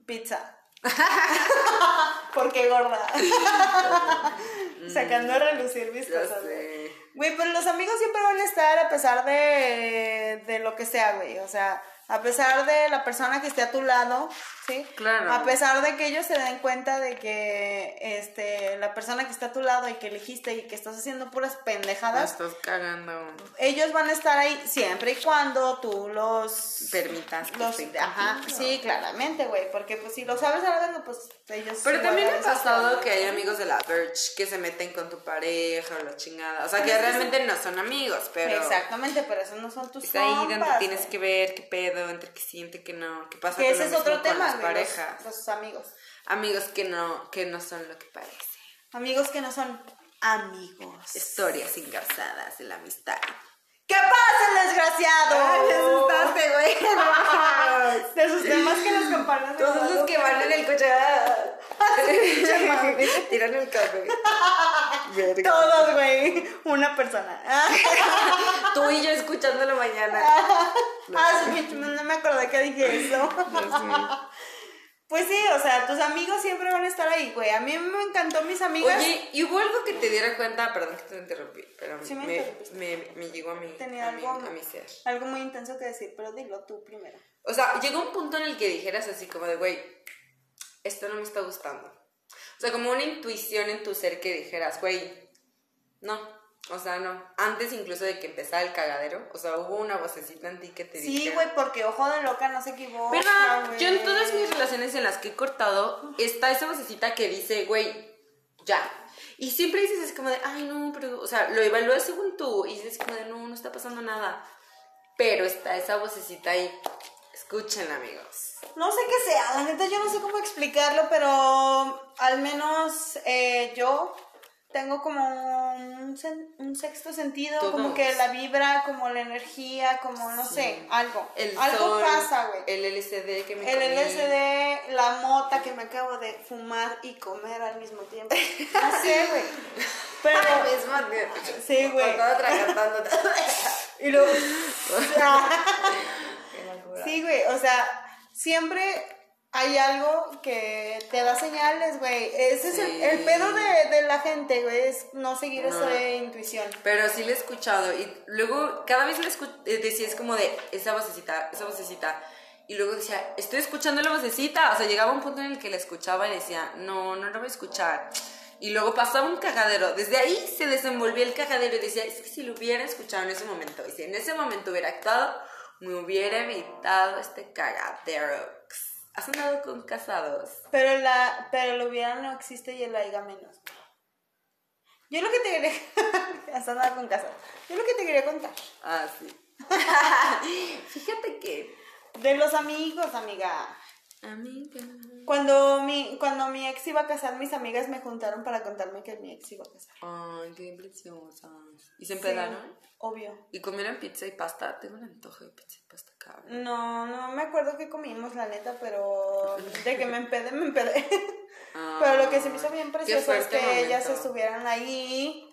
Pizza. Porque gorda. Sacando a relucir mis Ya cosas, güey. Güey, pero los amigos siempre van a estar a pesar de, de lo que sea, güey. O sea, a pesar de la persona que esté a tu lado, ¿sí? Claro. A pesar de que ellos se den cuenta de que este, la persona que está a tu lado y que elegiste y que estás haciendo puras pendejadas, estás cagando. ellos van a estar ahí siempre y cuando tú los Permitas que los, estén ajá, contigo. sí, claramente, güey, porque pues si lo sabes a la pues ellos Pero también ha pasado que hay amigos de la Verge que se meten con tu pareja o la chingada. O sea, que realmente no son amigos, pero. Exactamente, pero esos no son tus Es ahí donde tienes que ver qué pedo, entre qué siente, qué no, qué pasa que ese es otro tema, las los- parejas. Los, amigos. Amigos que no, que no son lo que parece. Amigos que no son amigos. Historias engarzadas de la amistad. ¿Qué pasa, el desgraciado? Ay, me asustaste, güey. De sus temas que las campanas Todos los que van en el coche. Tiran el café. Todos, güey. Una persona. Tú y yo escuchándolo mañana. Ah, sí, no me acordé que dije eso. Pues sí, o sea, tus amigos siempre van a estar ahí, güey. A mí me encantó mis amigas. Oye, ¿y hubo algo que te diera cuenta? Perdón que te interrumpí, pero Sí me me, me, me llegó a mi, Tenía a, mi, algo- a mi ser. Algo muy intenso que decir, pero dilo tú primero. O sea, llegó un punto en el que dijeras así como de, güey, esto no me está gustando. O sea, como una intuición en tu ser que dijeras, güey, no. O sea, no. Antes incluso de que empezara el cagadero, o sea, hubo una vocecita en ti que te Sí, dijera. güey, porque ojo de loca no se equivoca. ¿Verdad? Yo en todas mis relaciones en las que he cortado, está esa vocecita que dice, güey, ya. Y siempre dices así como de, ay, no, pero, o sea, lo evalúas según tú y dices como de, no, no está pasando nada. Pero está esa vocecita ahí. Escuchen, amigos. No sé qué sea, la neta yo no sé cómo explicarlo, pero al menos eh, yo tengo como un, sen- un sexto sentido, Todos. como que la vibra, como la energía, como no sé, algo. El algo sol, pasa, güey. El LCD que me El comí. LSD, la mota que me acabo de fumar y comer al mismo tiempo. No sé, güey. Pero. Al mismo tiempo. Sí, güey. Y luego. Sí, güey, o sea, siempre hay algo que te da señales, güey. Ese es el, pedo de, de la gente, güey, es no seguir No. esa intuición. Pero sí lo he escuchado y luego cada vez le escu- eh, decía es como de esa vocecita, esa vocecita y luego decía, estoy escuchando la vocecita, o sea, llegaba un punto en el que la escuchaba y decía, no, no la voy a escuchar. Y luego pasaba un cagadero. Desde ahí se desenvolvía el cagadero y decía, es que si lo hubiera escuchado en ese momento, y si en ese momento hubiera actuado, me hubiera evitado este cagadero. ¿Has andado con casados? Pero, la, pero el hubiera no existe y el aiga menos. Yo lo que te quería... Has andado con casados. Yo lo que te quería contar. Ah, sí. Fíjate que... De los amigos, amiga. Amiga. Cuando mi, cuando mi ex iba a casar, mis amigas me juntaron para contarme que mi ex iba a casar. Ay, qué preciosas. ¿Y se empedaron? Sí, obvio. ¿Y comieron pizza y pasta? Tengo un antojo de pizza y pasta, cabrón. No, no me acuerdo qué comimos, la neta, pero de que me empedé, me empedé. Ah, pero lo que se me hizo bien precioso es que ellas estuvieran ahí.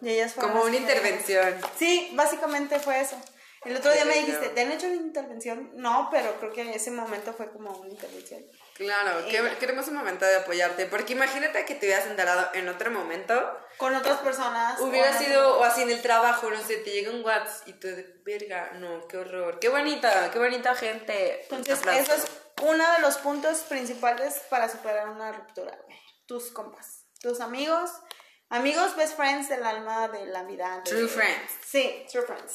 Y ellas fueron Como una que intervención. Sí, básicamente fue eso. El otro día me dijiste, ¿te han hecho una intervención? No, pero creo que en ese momento fue como una intervención. Claro, Eh. qué hermoso momento de apoyarte. Porque imagínate que te hubieras enterado en otro momento. Con otras personas. Hubiera o sido, o así en el trabajo, no sé, te llega un WhatsApp y tú verga, no, qué horror. Qué bonita, qué bonita gente. Entonces, eso es uno de los puntos principales para superar una ruptura, güey. Tus compas, tus amigos, amigos, best friends del alma de la vida. de- True friends. Sí, true friends.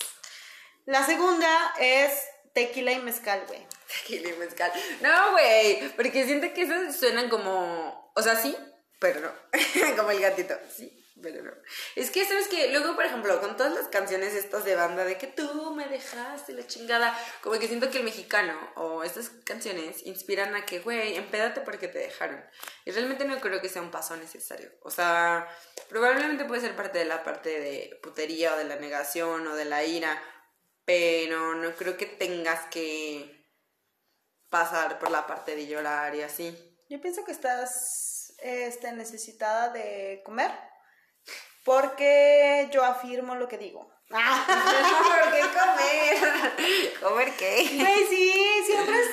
La segunda es tequila y mezcal, güey. Tequila y mezcal. No, güey, porque siento que esos suenan como, o sea, sí, pero no. como el gatito, sí, pero no. Es que, ¿sabes que Luego, por ejemplo, con todas las canciones estas de banda de que tú me dejaste la chingada, como que siento que el mexicano o estas canciones inspiran a que, güey, empédate porque te dejaron. Y realmente no creo que sea un paso necesario. O sea, probablemente puede ser parte de la parte de putería o de la negación o de la ira, pero no creo que tengas que pasar por la parte de llorar y así. Yo pienso que estás este, necesitada de comer porque yo afirmo lo que digo. ¿Por qué comer? ¿Comer qué? Güey, sí, siempre es.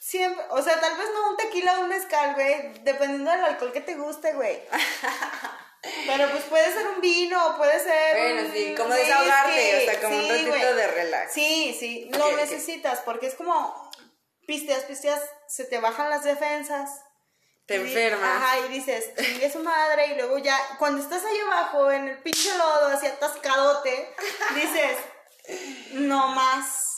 Siempre, o sea, tal vez no un tequila o un mezcal, güey, dependiendo del alcohol que te guste, güey. Pero pues puede ser un vino, puede ser. Bueno, un sí, como whisky. desahogarte, o sea, como un Sí, ratito de relax. Sí, sí, lo necesitas porque es como pisteas, pisteas, se te bajan las defensas. Te enfermas. Ajá, y dices, chingue su madre, y luego ya, cuando estás ahí abajo en el pinche lodo, así atascadote, dices, no más.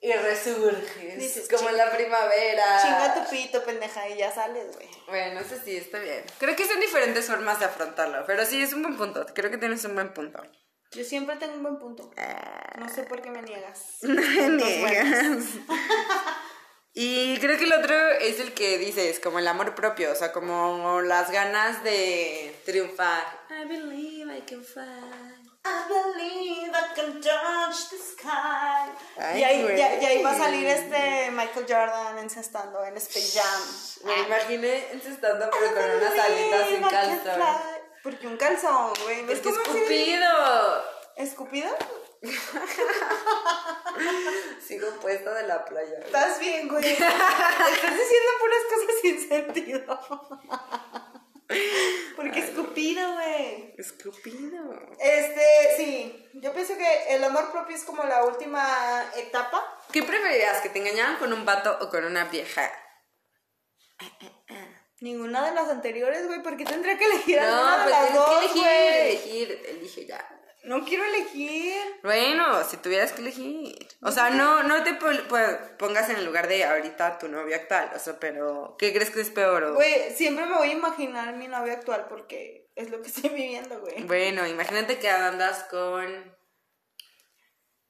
Y resurges. Dices, como en la primavera. Chinga tu pito, pendeja, y ya sales, güey. Bueno, eso sí, está bien. Creo que son diferentes formas de afrontarlo, pero sí es un buen punto. Creo que tienes un buen punto. Yo siempre tengo un buen punto. No sé por qué me niegas. No me niegas. Y creo que el otro es el que dices, como el amor propio, o sea, como las ganas de triunfar. I believe I can fly. I believe I can touch the sky. Ay, y, ahí, ya, y ahí va a salir este Michael Jordan encestando en Space Jam. Me imaginé encestando, pero con unas alitas sin calzón. Porque un calzón, güey. ¿Ves Porque cómo así? escupido. ¿Escupido? Sigo puesta de la playa. Estás bien, güey. Estás diciendo puras cosas sin sentido. Porque escupido, güey. Escupido. Este, sí. Yo pienso que el amor propio es como la última etapa. ¿Qué preferirías? ¿Que te engañaran con un vato o con una vieja? Ninguna de las anteriores, güey, porque tendría que elegir alguna No, de pues las tienes dos, que elegir, güey. elegir, elige ya. No quiero elegir. Bueno, si tuvieras que elegir. O sea, no, no te po- pongas en el lugar de ahorita tu novio actual. O sea, pero ¿qué crees que es peor? Güey, siempre me voy a imaginar mi novio actual porque es lo que estoy viviendo, güey. Bueno, imagínate que andas con...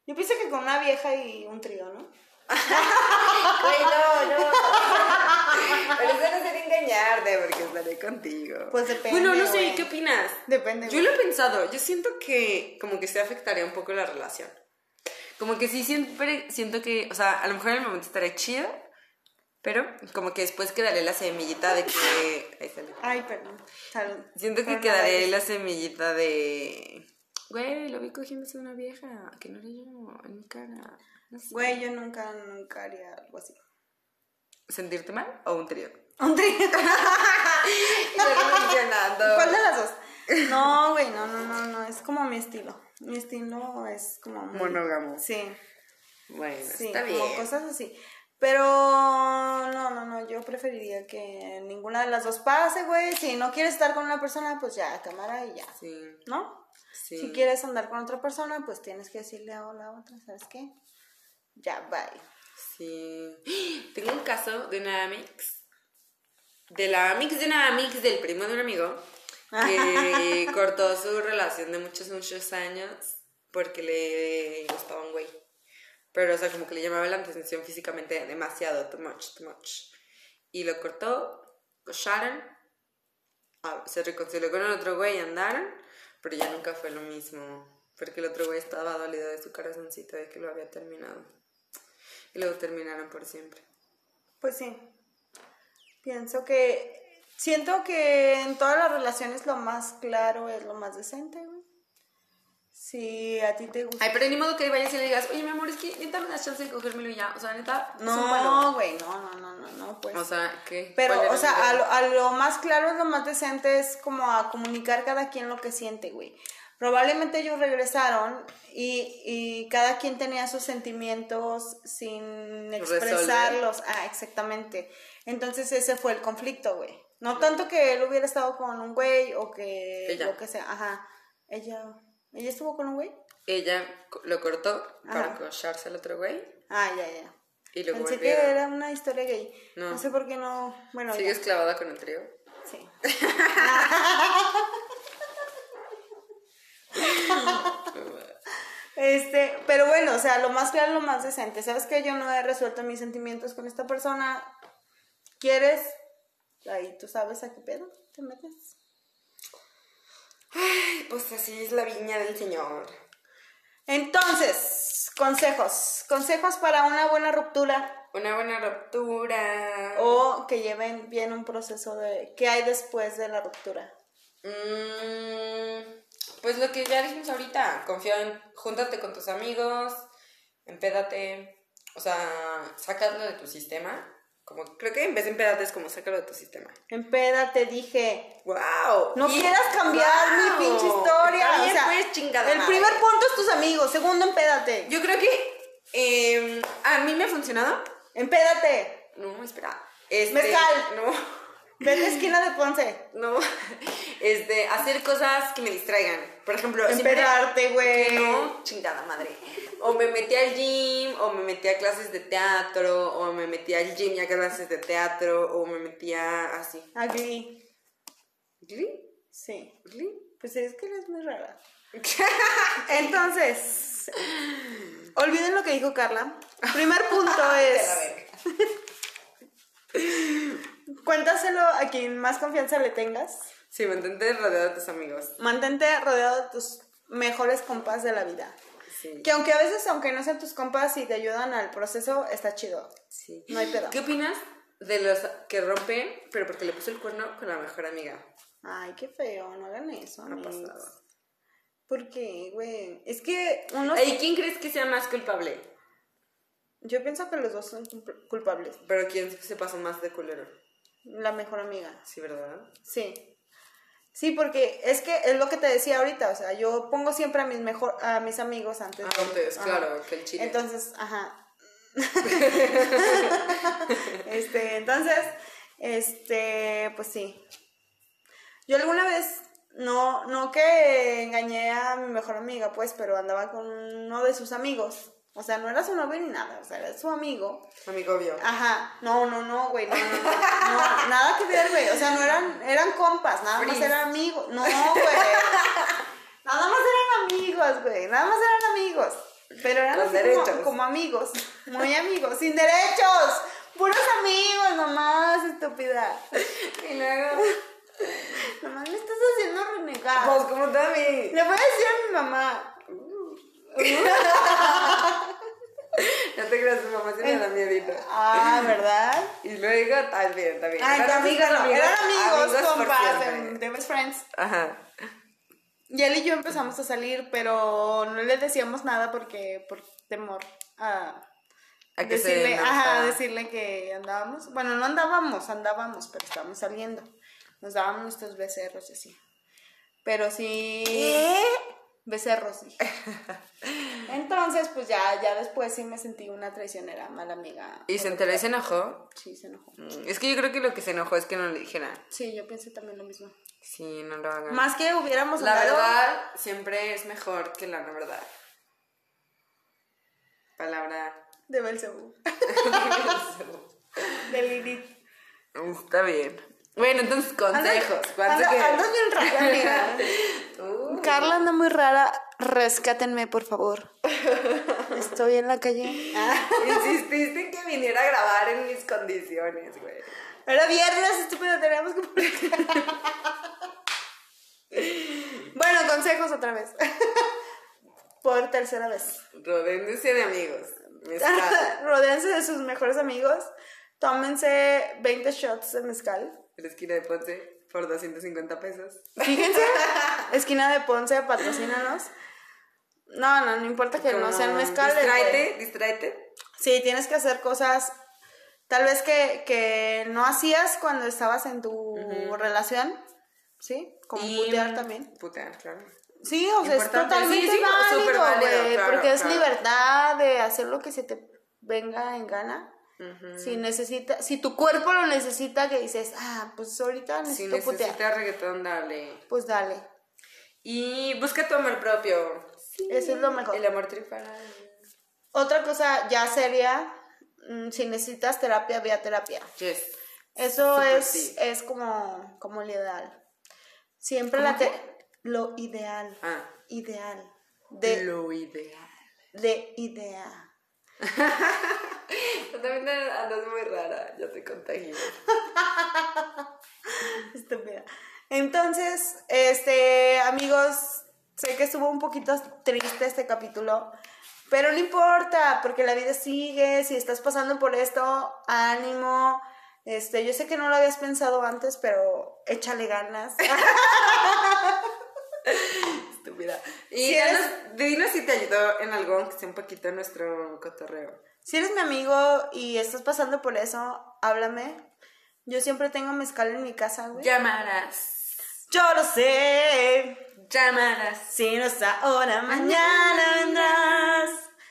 Yo pienso que con una vieja y un trío, ¿no? Güey, no, no. Pero eso no sería engañarte porque estaré contigo. Pues depende, Bueno, no sé, güey. ¿qué opinas? Depende. Yo lo he pensado, yo siento que como que se afectaría un poco la relación. Como que sí siempre siento que, o sea, a lo mejor en el momento estaré chido, pero como que después quedaré la semillita de que... Ahí sale. Ay, perdón. Salud. Siento que quedaré la semillita de... Güey, lo vi cogiéndose una vieja, que no era yo, en mi cara. Güey, yo nunca, nunca haría algo así. ¿Sentirte mal o un trío? Un trío. ¿Cuál de las dos? No, güey, no, no, no, no. Es como mi estilo. Mi estilo es como muy- Monógamo. Sí. Bueno, Sí, está como bien. cosas así. Pero no, no, no, yo preferiría que ninguna de las dos pase, güey. Si no quieres estar con una persona, pues ya, cámara y ya. Sí. ¿No? Sí. Si quieres andar con otra persona, pues tienes que decirle a la otra, ¿sabes qué? Ya, bye. Sí. Tengo un caso de una amix. De la amix de una amix del primo de un amigo. Que cortó su relación de muchos, muchos años. Porque le gustaba un güey. Pero, o sea, como que le llamaba la atención físicamente demasiado. Too much, too much. Y lo cortó. Sharon. Ah, se reconcilió con el otro güey y andaron. Pero ya nunca fue lo mismo. Porque el otro güey estaba dolido de su corazoncito de que lo había terminado. Y luego terminaron por siempre. Pues sí. Pienso que. Siento que en todas las relaciones lo más claro es lo más decente, güey. Si a ti te gusta. Ay, pero ni modo que vayas y le digas, oye, mi amor, es que neta me das chance de cogérmelo y ya. O sea, neta, es No, güey, no, no, no, no, no, pues. O sea, ¿qué? Pero, ¿Cuál era o sea, a lo, a lo más claro, lo más decente es como a comunicar cada quien lo que siente, güey. Probablemente ellos regresaron y, y cada quien tenía sus sentimientos sin Resolver. expresarlos. Ah, exactamente. Entonces ese fue el conflicto, güey. No tanto que él hubiera estado con un güey o que Ella. lo que sea. Ajá. Ella, ¿ella estuvo con un güey? Ella lo cortó para cocharse al otro güey Ah, ya, ya. y luego Pensé que era una historia gay. No. No, sé por qué no. Bueno, ya. ¿Sigues clavada con el trío? Sí. Este, pero bueno, o sea, lo más claro, lo más decente. ¿Sabes que Yo no he resuelto mis sentimientos con esta persona. ¿Quieres? Ahí tú sabes a qué pedo te metes. Ay, pues así es la viña del señor. Entonces, consejos. Consejos para una buena ruptura Una buena ruptura. o que lleven bien un proceso de qué hay después de la ruptura. Mm, pues lo que ya dijimos ahorita, confía en, júntate con tus amigos, empédate, o sea, sácalo de tu sistema. Como, creo que en vez de empédate es como sácalo de tu sistema. Empédate, dije. ¡Wow! No quieras cambiar mi pinche historia. O sea, pues, chingada el madre. primer punto es tus amigos. Segundo, empédate. Yo creo que eh, a mí me ha funcionado. Empédate. No, espera. Este, Mezcal. No. Vete a esquina de Ponce. No, este, hacer cosas que me distraigan. Por ejemplo, Empedarte, güey. no, chingada madre. O me metí al gym, o me metí a clases de teatro, o me metí al gym y a clases de teatro, o me metía así. A Glee. ¿Glee? Sí. ¿Glee? Pues es que eres muy rara. Entonces, olviden lo que dijo Carla. Primer punto es. Cuéntaselo a quien más confianza le tengas. Sí, mantente rodeado de tus amigos. Mantente rodeado de tus mejores compas de la vida. Sí. Que aunque a veces, aunque no sean tus compas y te ayudan al proceso, está chido. sí. No hay pedo. ¿Qué opinas de los que rompen, pero porque le puso el cuerno con la mejor amiga? Ay, qué feo, no hagan eso, No pasaba. ¿Por qué, güey? Es que uno... ¿Y quién crees que sea más culpable? Yo pienso que los dos son culp- culpables. Pero quién se pasó más de culero. La mejor amiga. Sí, ¿verdad? Sí. Sí, porque es que es lo que te decía ahorita, o sea, yo pongo siempre a mis mejor a mis amigos antes. de- Antes, ajá. claro, que el chile. Entonces, ajá. este, entonces, este, pues sí. Yo alguna vez no no que engañé a mi mejor amiga, pues, pero andaba con uno de sus amigos. O sea, no era su novio ni nada, o sea, era su amigo. Amigo obvio. Ajá, no, no, no, güey, no, no, no, no, nada que ver, güey, o sea, no eran, eran compas, nada más eran amigos, no, güey, nada más eran amigos, güey, nada más eran amigos, pero eran Con así derechos. como, como amigos, muy amigos, sin derechos, puros amigos, nomás, estúpida, Y luego. nomás me estás haciendo renegar, Pues como también. le voy a decir a mi mamá, No te creas, tu mamá sí me da miedito. ah, ¿verdad? Y luego, está bien. Ay, Eran amigos, no, eran amigos, compas, em, de best friends. Ajá. Y él y yo empezamos a salir, pero no le decíamos nada porque por temor a, A que se decirle, ajá, decirle que andábamos. Bueno, no andábamos, andábamos, pero estábamos saliendo. Nos dábamos nuestros becerros y así. Pero sí. Becerros, dije. Entonces, pues ya, ya después sí me sentí una traicionera, mala amiga. ¿Y se enteró y se enojó? Sí, se enojó. Mm, Es que yo creo que lo que se enojó es que no le dijera. Sí, yo pensé también lo mismo. Sí, no lo hagan. Más que hubiéramos La hablado- verdad siempre es mejor que la no verdad. Palabra. De Belcebú. De Lilith. Está bien. Bueno, entonces consejos. ¿Cuánto Anda- que- andas bien rara, amiga. Carla anda muy rara. Rescátenme, por favor. Estoy en la calle. Ah. insististe en que viniera a grabar en mis condiciones, güey. Era viernes, estúpido, teníamos que bueno, consejos otra vez. Por tercera vez. Rodéndose de amigos. Rodéense de sus mejores amigos. Tómense 20 shots de mezcal. En la esquina de Ponce por 250 pesos. Fíjense, esquina de Ponce, patrocínanos. No, no, no importa que no Como, sean mezcales. Distráete, distráete. Sí, tienes que hacer cosas tal vez que, que no hacías cuando estabas en tu relación. ¿Sí? Como Y- putear también. Putear, claro. Sí, o sea, es totalmente Sí, sí, válido, güey, claro, porque es libertad de hacer lo que se te venga en gana. Si necesita, si tu cuerpo lo necesita, que dices, ah, pues ahorita Si necesito putear, necesitas reggaetón, dale. pues dale. Y busca tu amor propio. Eso es lo mejor. El amor triunfará. Otra cosa ya seria, mm, si necesitas terapia, vía terapia. Yes. Eso es, sí. es como, como lo ideal. Siempre ¿Cómo la te- lo ideal. Ah. Ideal. De, Lo ideal. de idea. Tú también andas muy rara. Ya te contagié. Estúpida. Entonces, este, amigos, sé que estuvo un poquito triste este capítulo, pero no importa, porque la vida sigue, si estás pasando por esto, ánimo. Este, yo sé que no lo habías pensado antes, pero échale ganas. Estúpida. Y Si eres- danos- dinos si te ayudó en algo, aunque sea un poquito nuestro cotorreo. Si eres mi amigo y estás pasando por eso, háblame. Yo siempre tengo mezcal en mi casa, güey. Llamarás. Yo lo sé. Llamarás. Si no es ahora, mañana vendrás.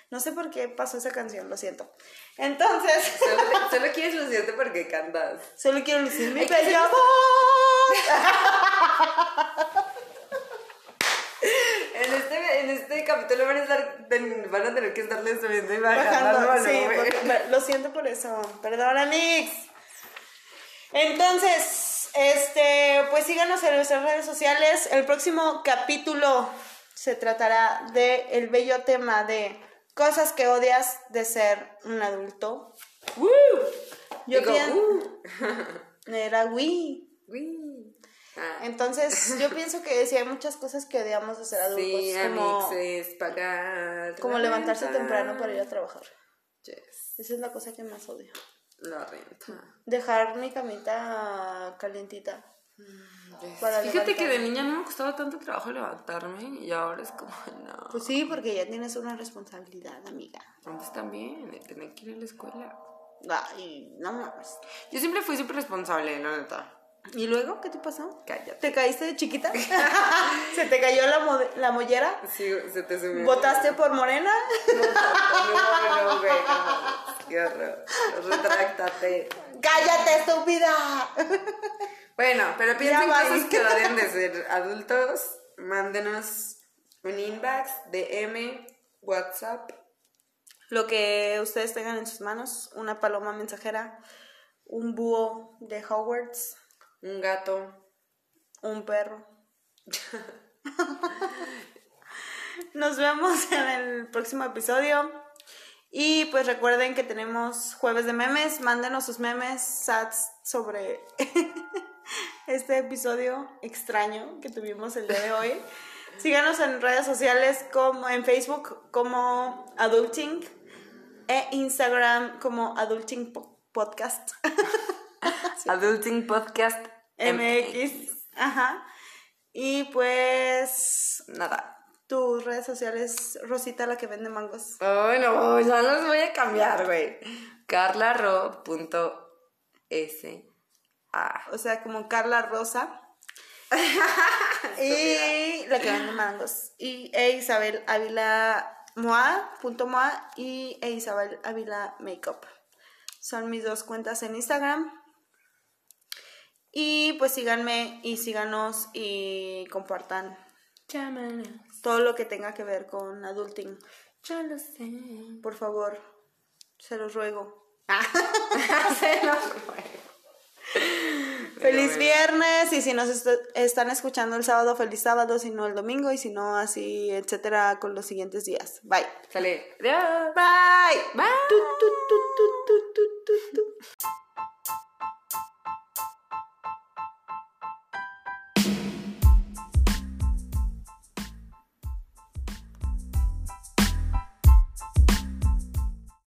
No sé por qué pasó esa canción, lo siento. Entonces, Solo, quieres lucirte porque cantas. solo quiero lucir mi bella voz. En este, en este capítulo van a, estar, van a tener que estarle subiendo y bajando. Bajando, sí, porque- lo siento por eso. Perdona, Mix. Entonces, este, pues síganos en nuestras redes sociales. El próximo capítulo se tratará de el bello tema de cosas que odias de ser un adulto. ¡Woo! Yo Digo, pienso ¡uh! era Wii. Ah, Entonces, yo pienso que sí hay muchas cosas que odiamos de ser adultos, sí, como, amixes, pagar. como levantarse renta. temprano para ir a trabajar. Yes, Esa es la cosa que más odio. la renta. Dejar mi camita calientita. Yes. Para Fíjate que de niña no me costaba tanto trabajo levantarme y ahora es como, no. Pues sí, porque ya tienes una responsabilidad, amiga. Antes también, de tener que ir a la escuela. Ay, no mames. Yo siempre fui súper responsable, la neta. ¿Y luego qué te pasó? Cállate. ¿Te caíste de chiquita? ¿Se te cayó la, mo- la mollera? Sí, se te subió. ¿Votaste por morena? No, no, güey, no. Qué horror. Retráctate. ¡Cállate, estúpida! Bueno, pero piensen cosas que odian de ser adultos. Mándenos un inbox, DM, WhatsApp. Lo que ustedes tengan en sus manos, una paloma mensajera, un búho de Hogwarts, Un gato. un perro. Nos vemos en el próximo episodio. Y pues recuerden que tenemos jueves de memes. Mándenos sus memes, sats sobre este episodio extraño que tuvimos el día de hoy. Síganos en redes sociales como en Facebook como Adulting e Instagram como Adulting Po- Podcast Adulting Podcast. MX. Ajá. Y pues Nada. tus redes sociales, Rosita la que vende mangos. Ay, no, ya los voy a cambiar, güey. carlaro.sa. O sea, como Carla Rosa. y la que vende mangos. Y e Isabel Ávila Moa, punto Moa, y e Isabel Ávila Makeup. Son mis dos cuentas en Instagram. Y pues síganme y síganos y compartan Llámanos. todo lo que tenga que ver con adulting. Yo lo sé. Por favor, se los ruego. Se nos fue. Feliz bueno. viernes y si nos est- están escuchando el sábado, feliz sábado, si no el domingo y si no así, etcétera, con los siguientes días. Bye. Sale. Adiós. Bye. Bye.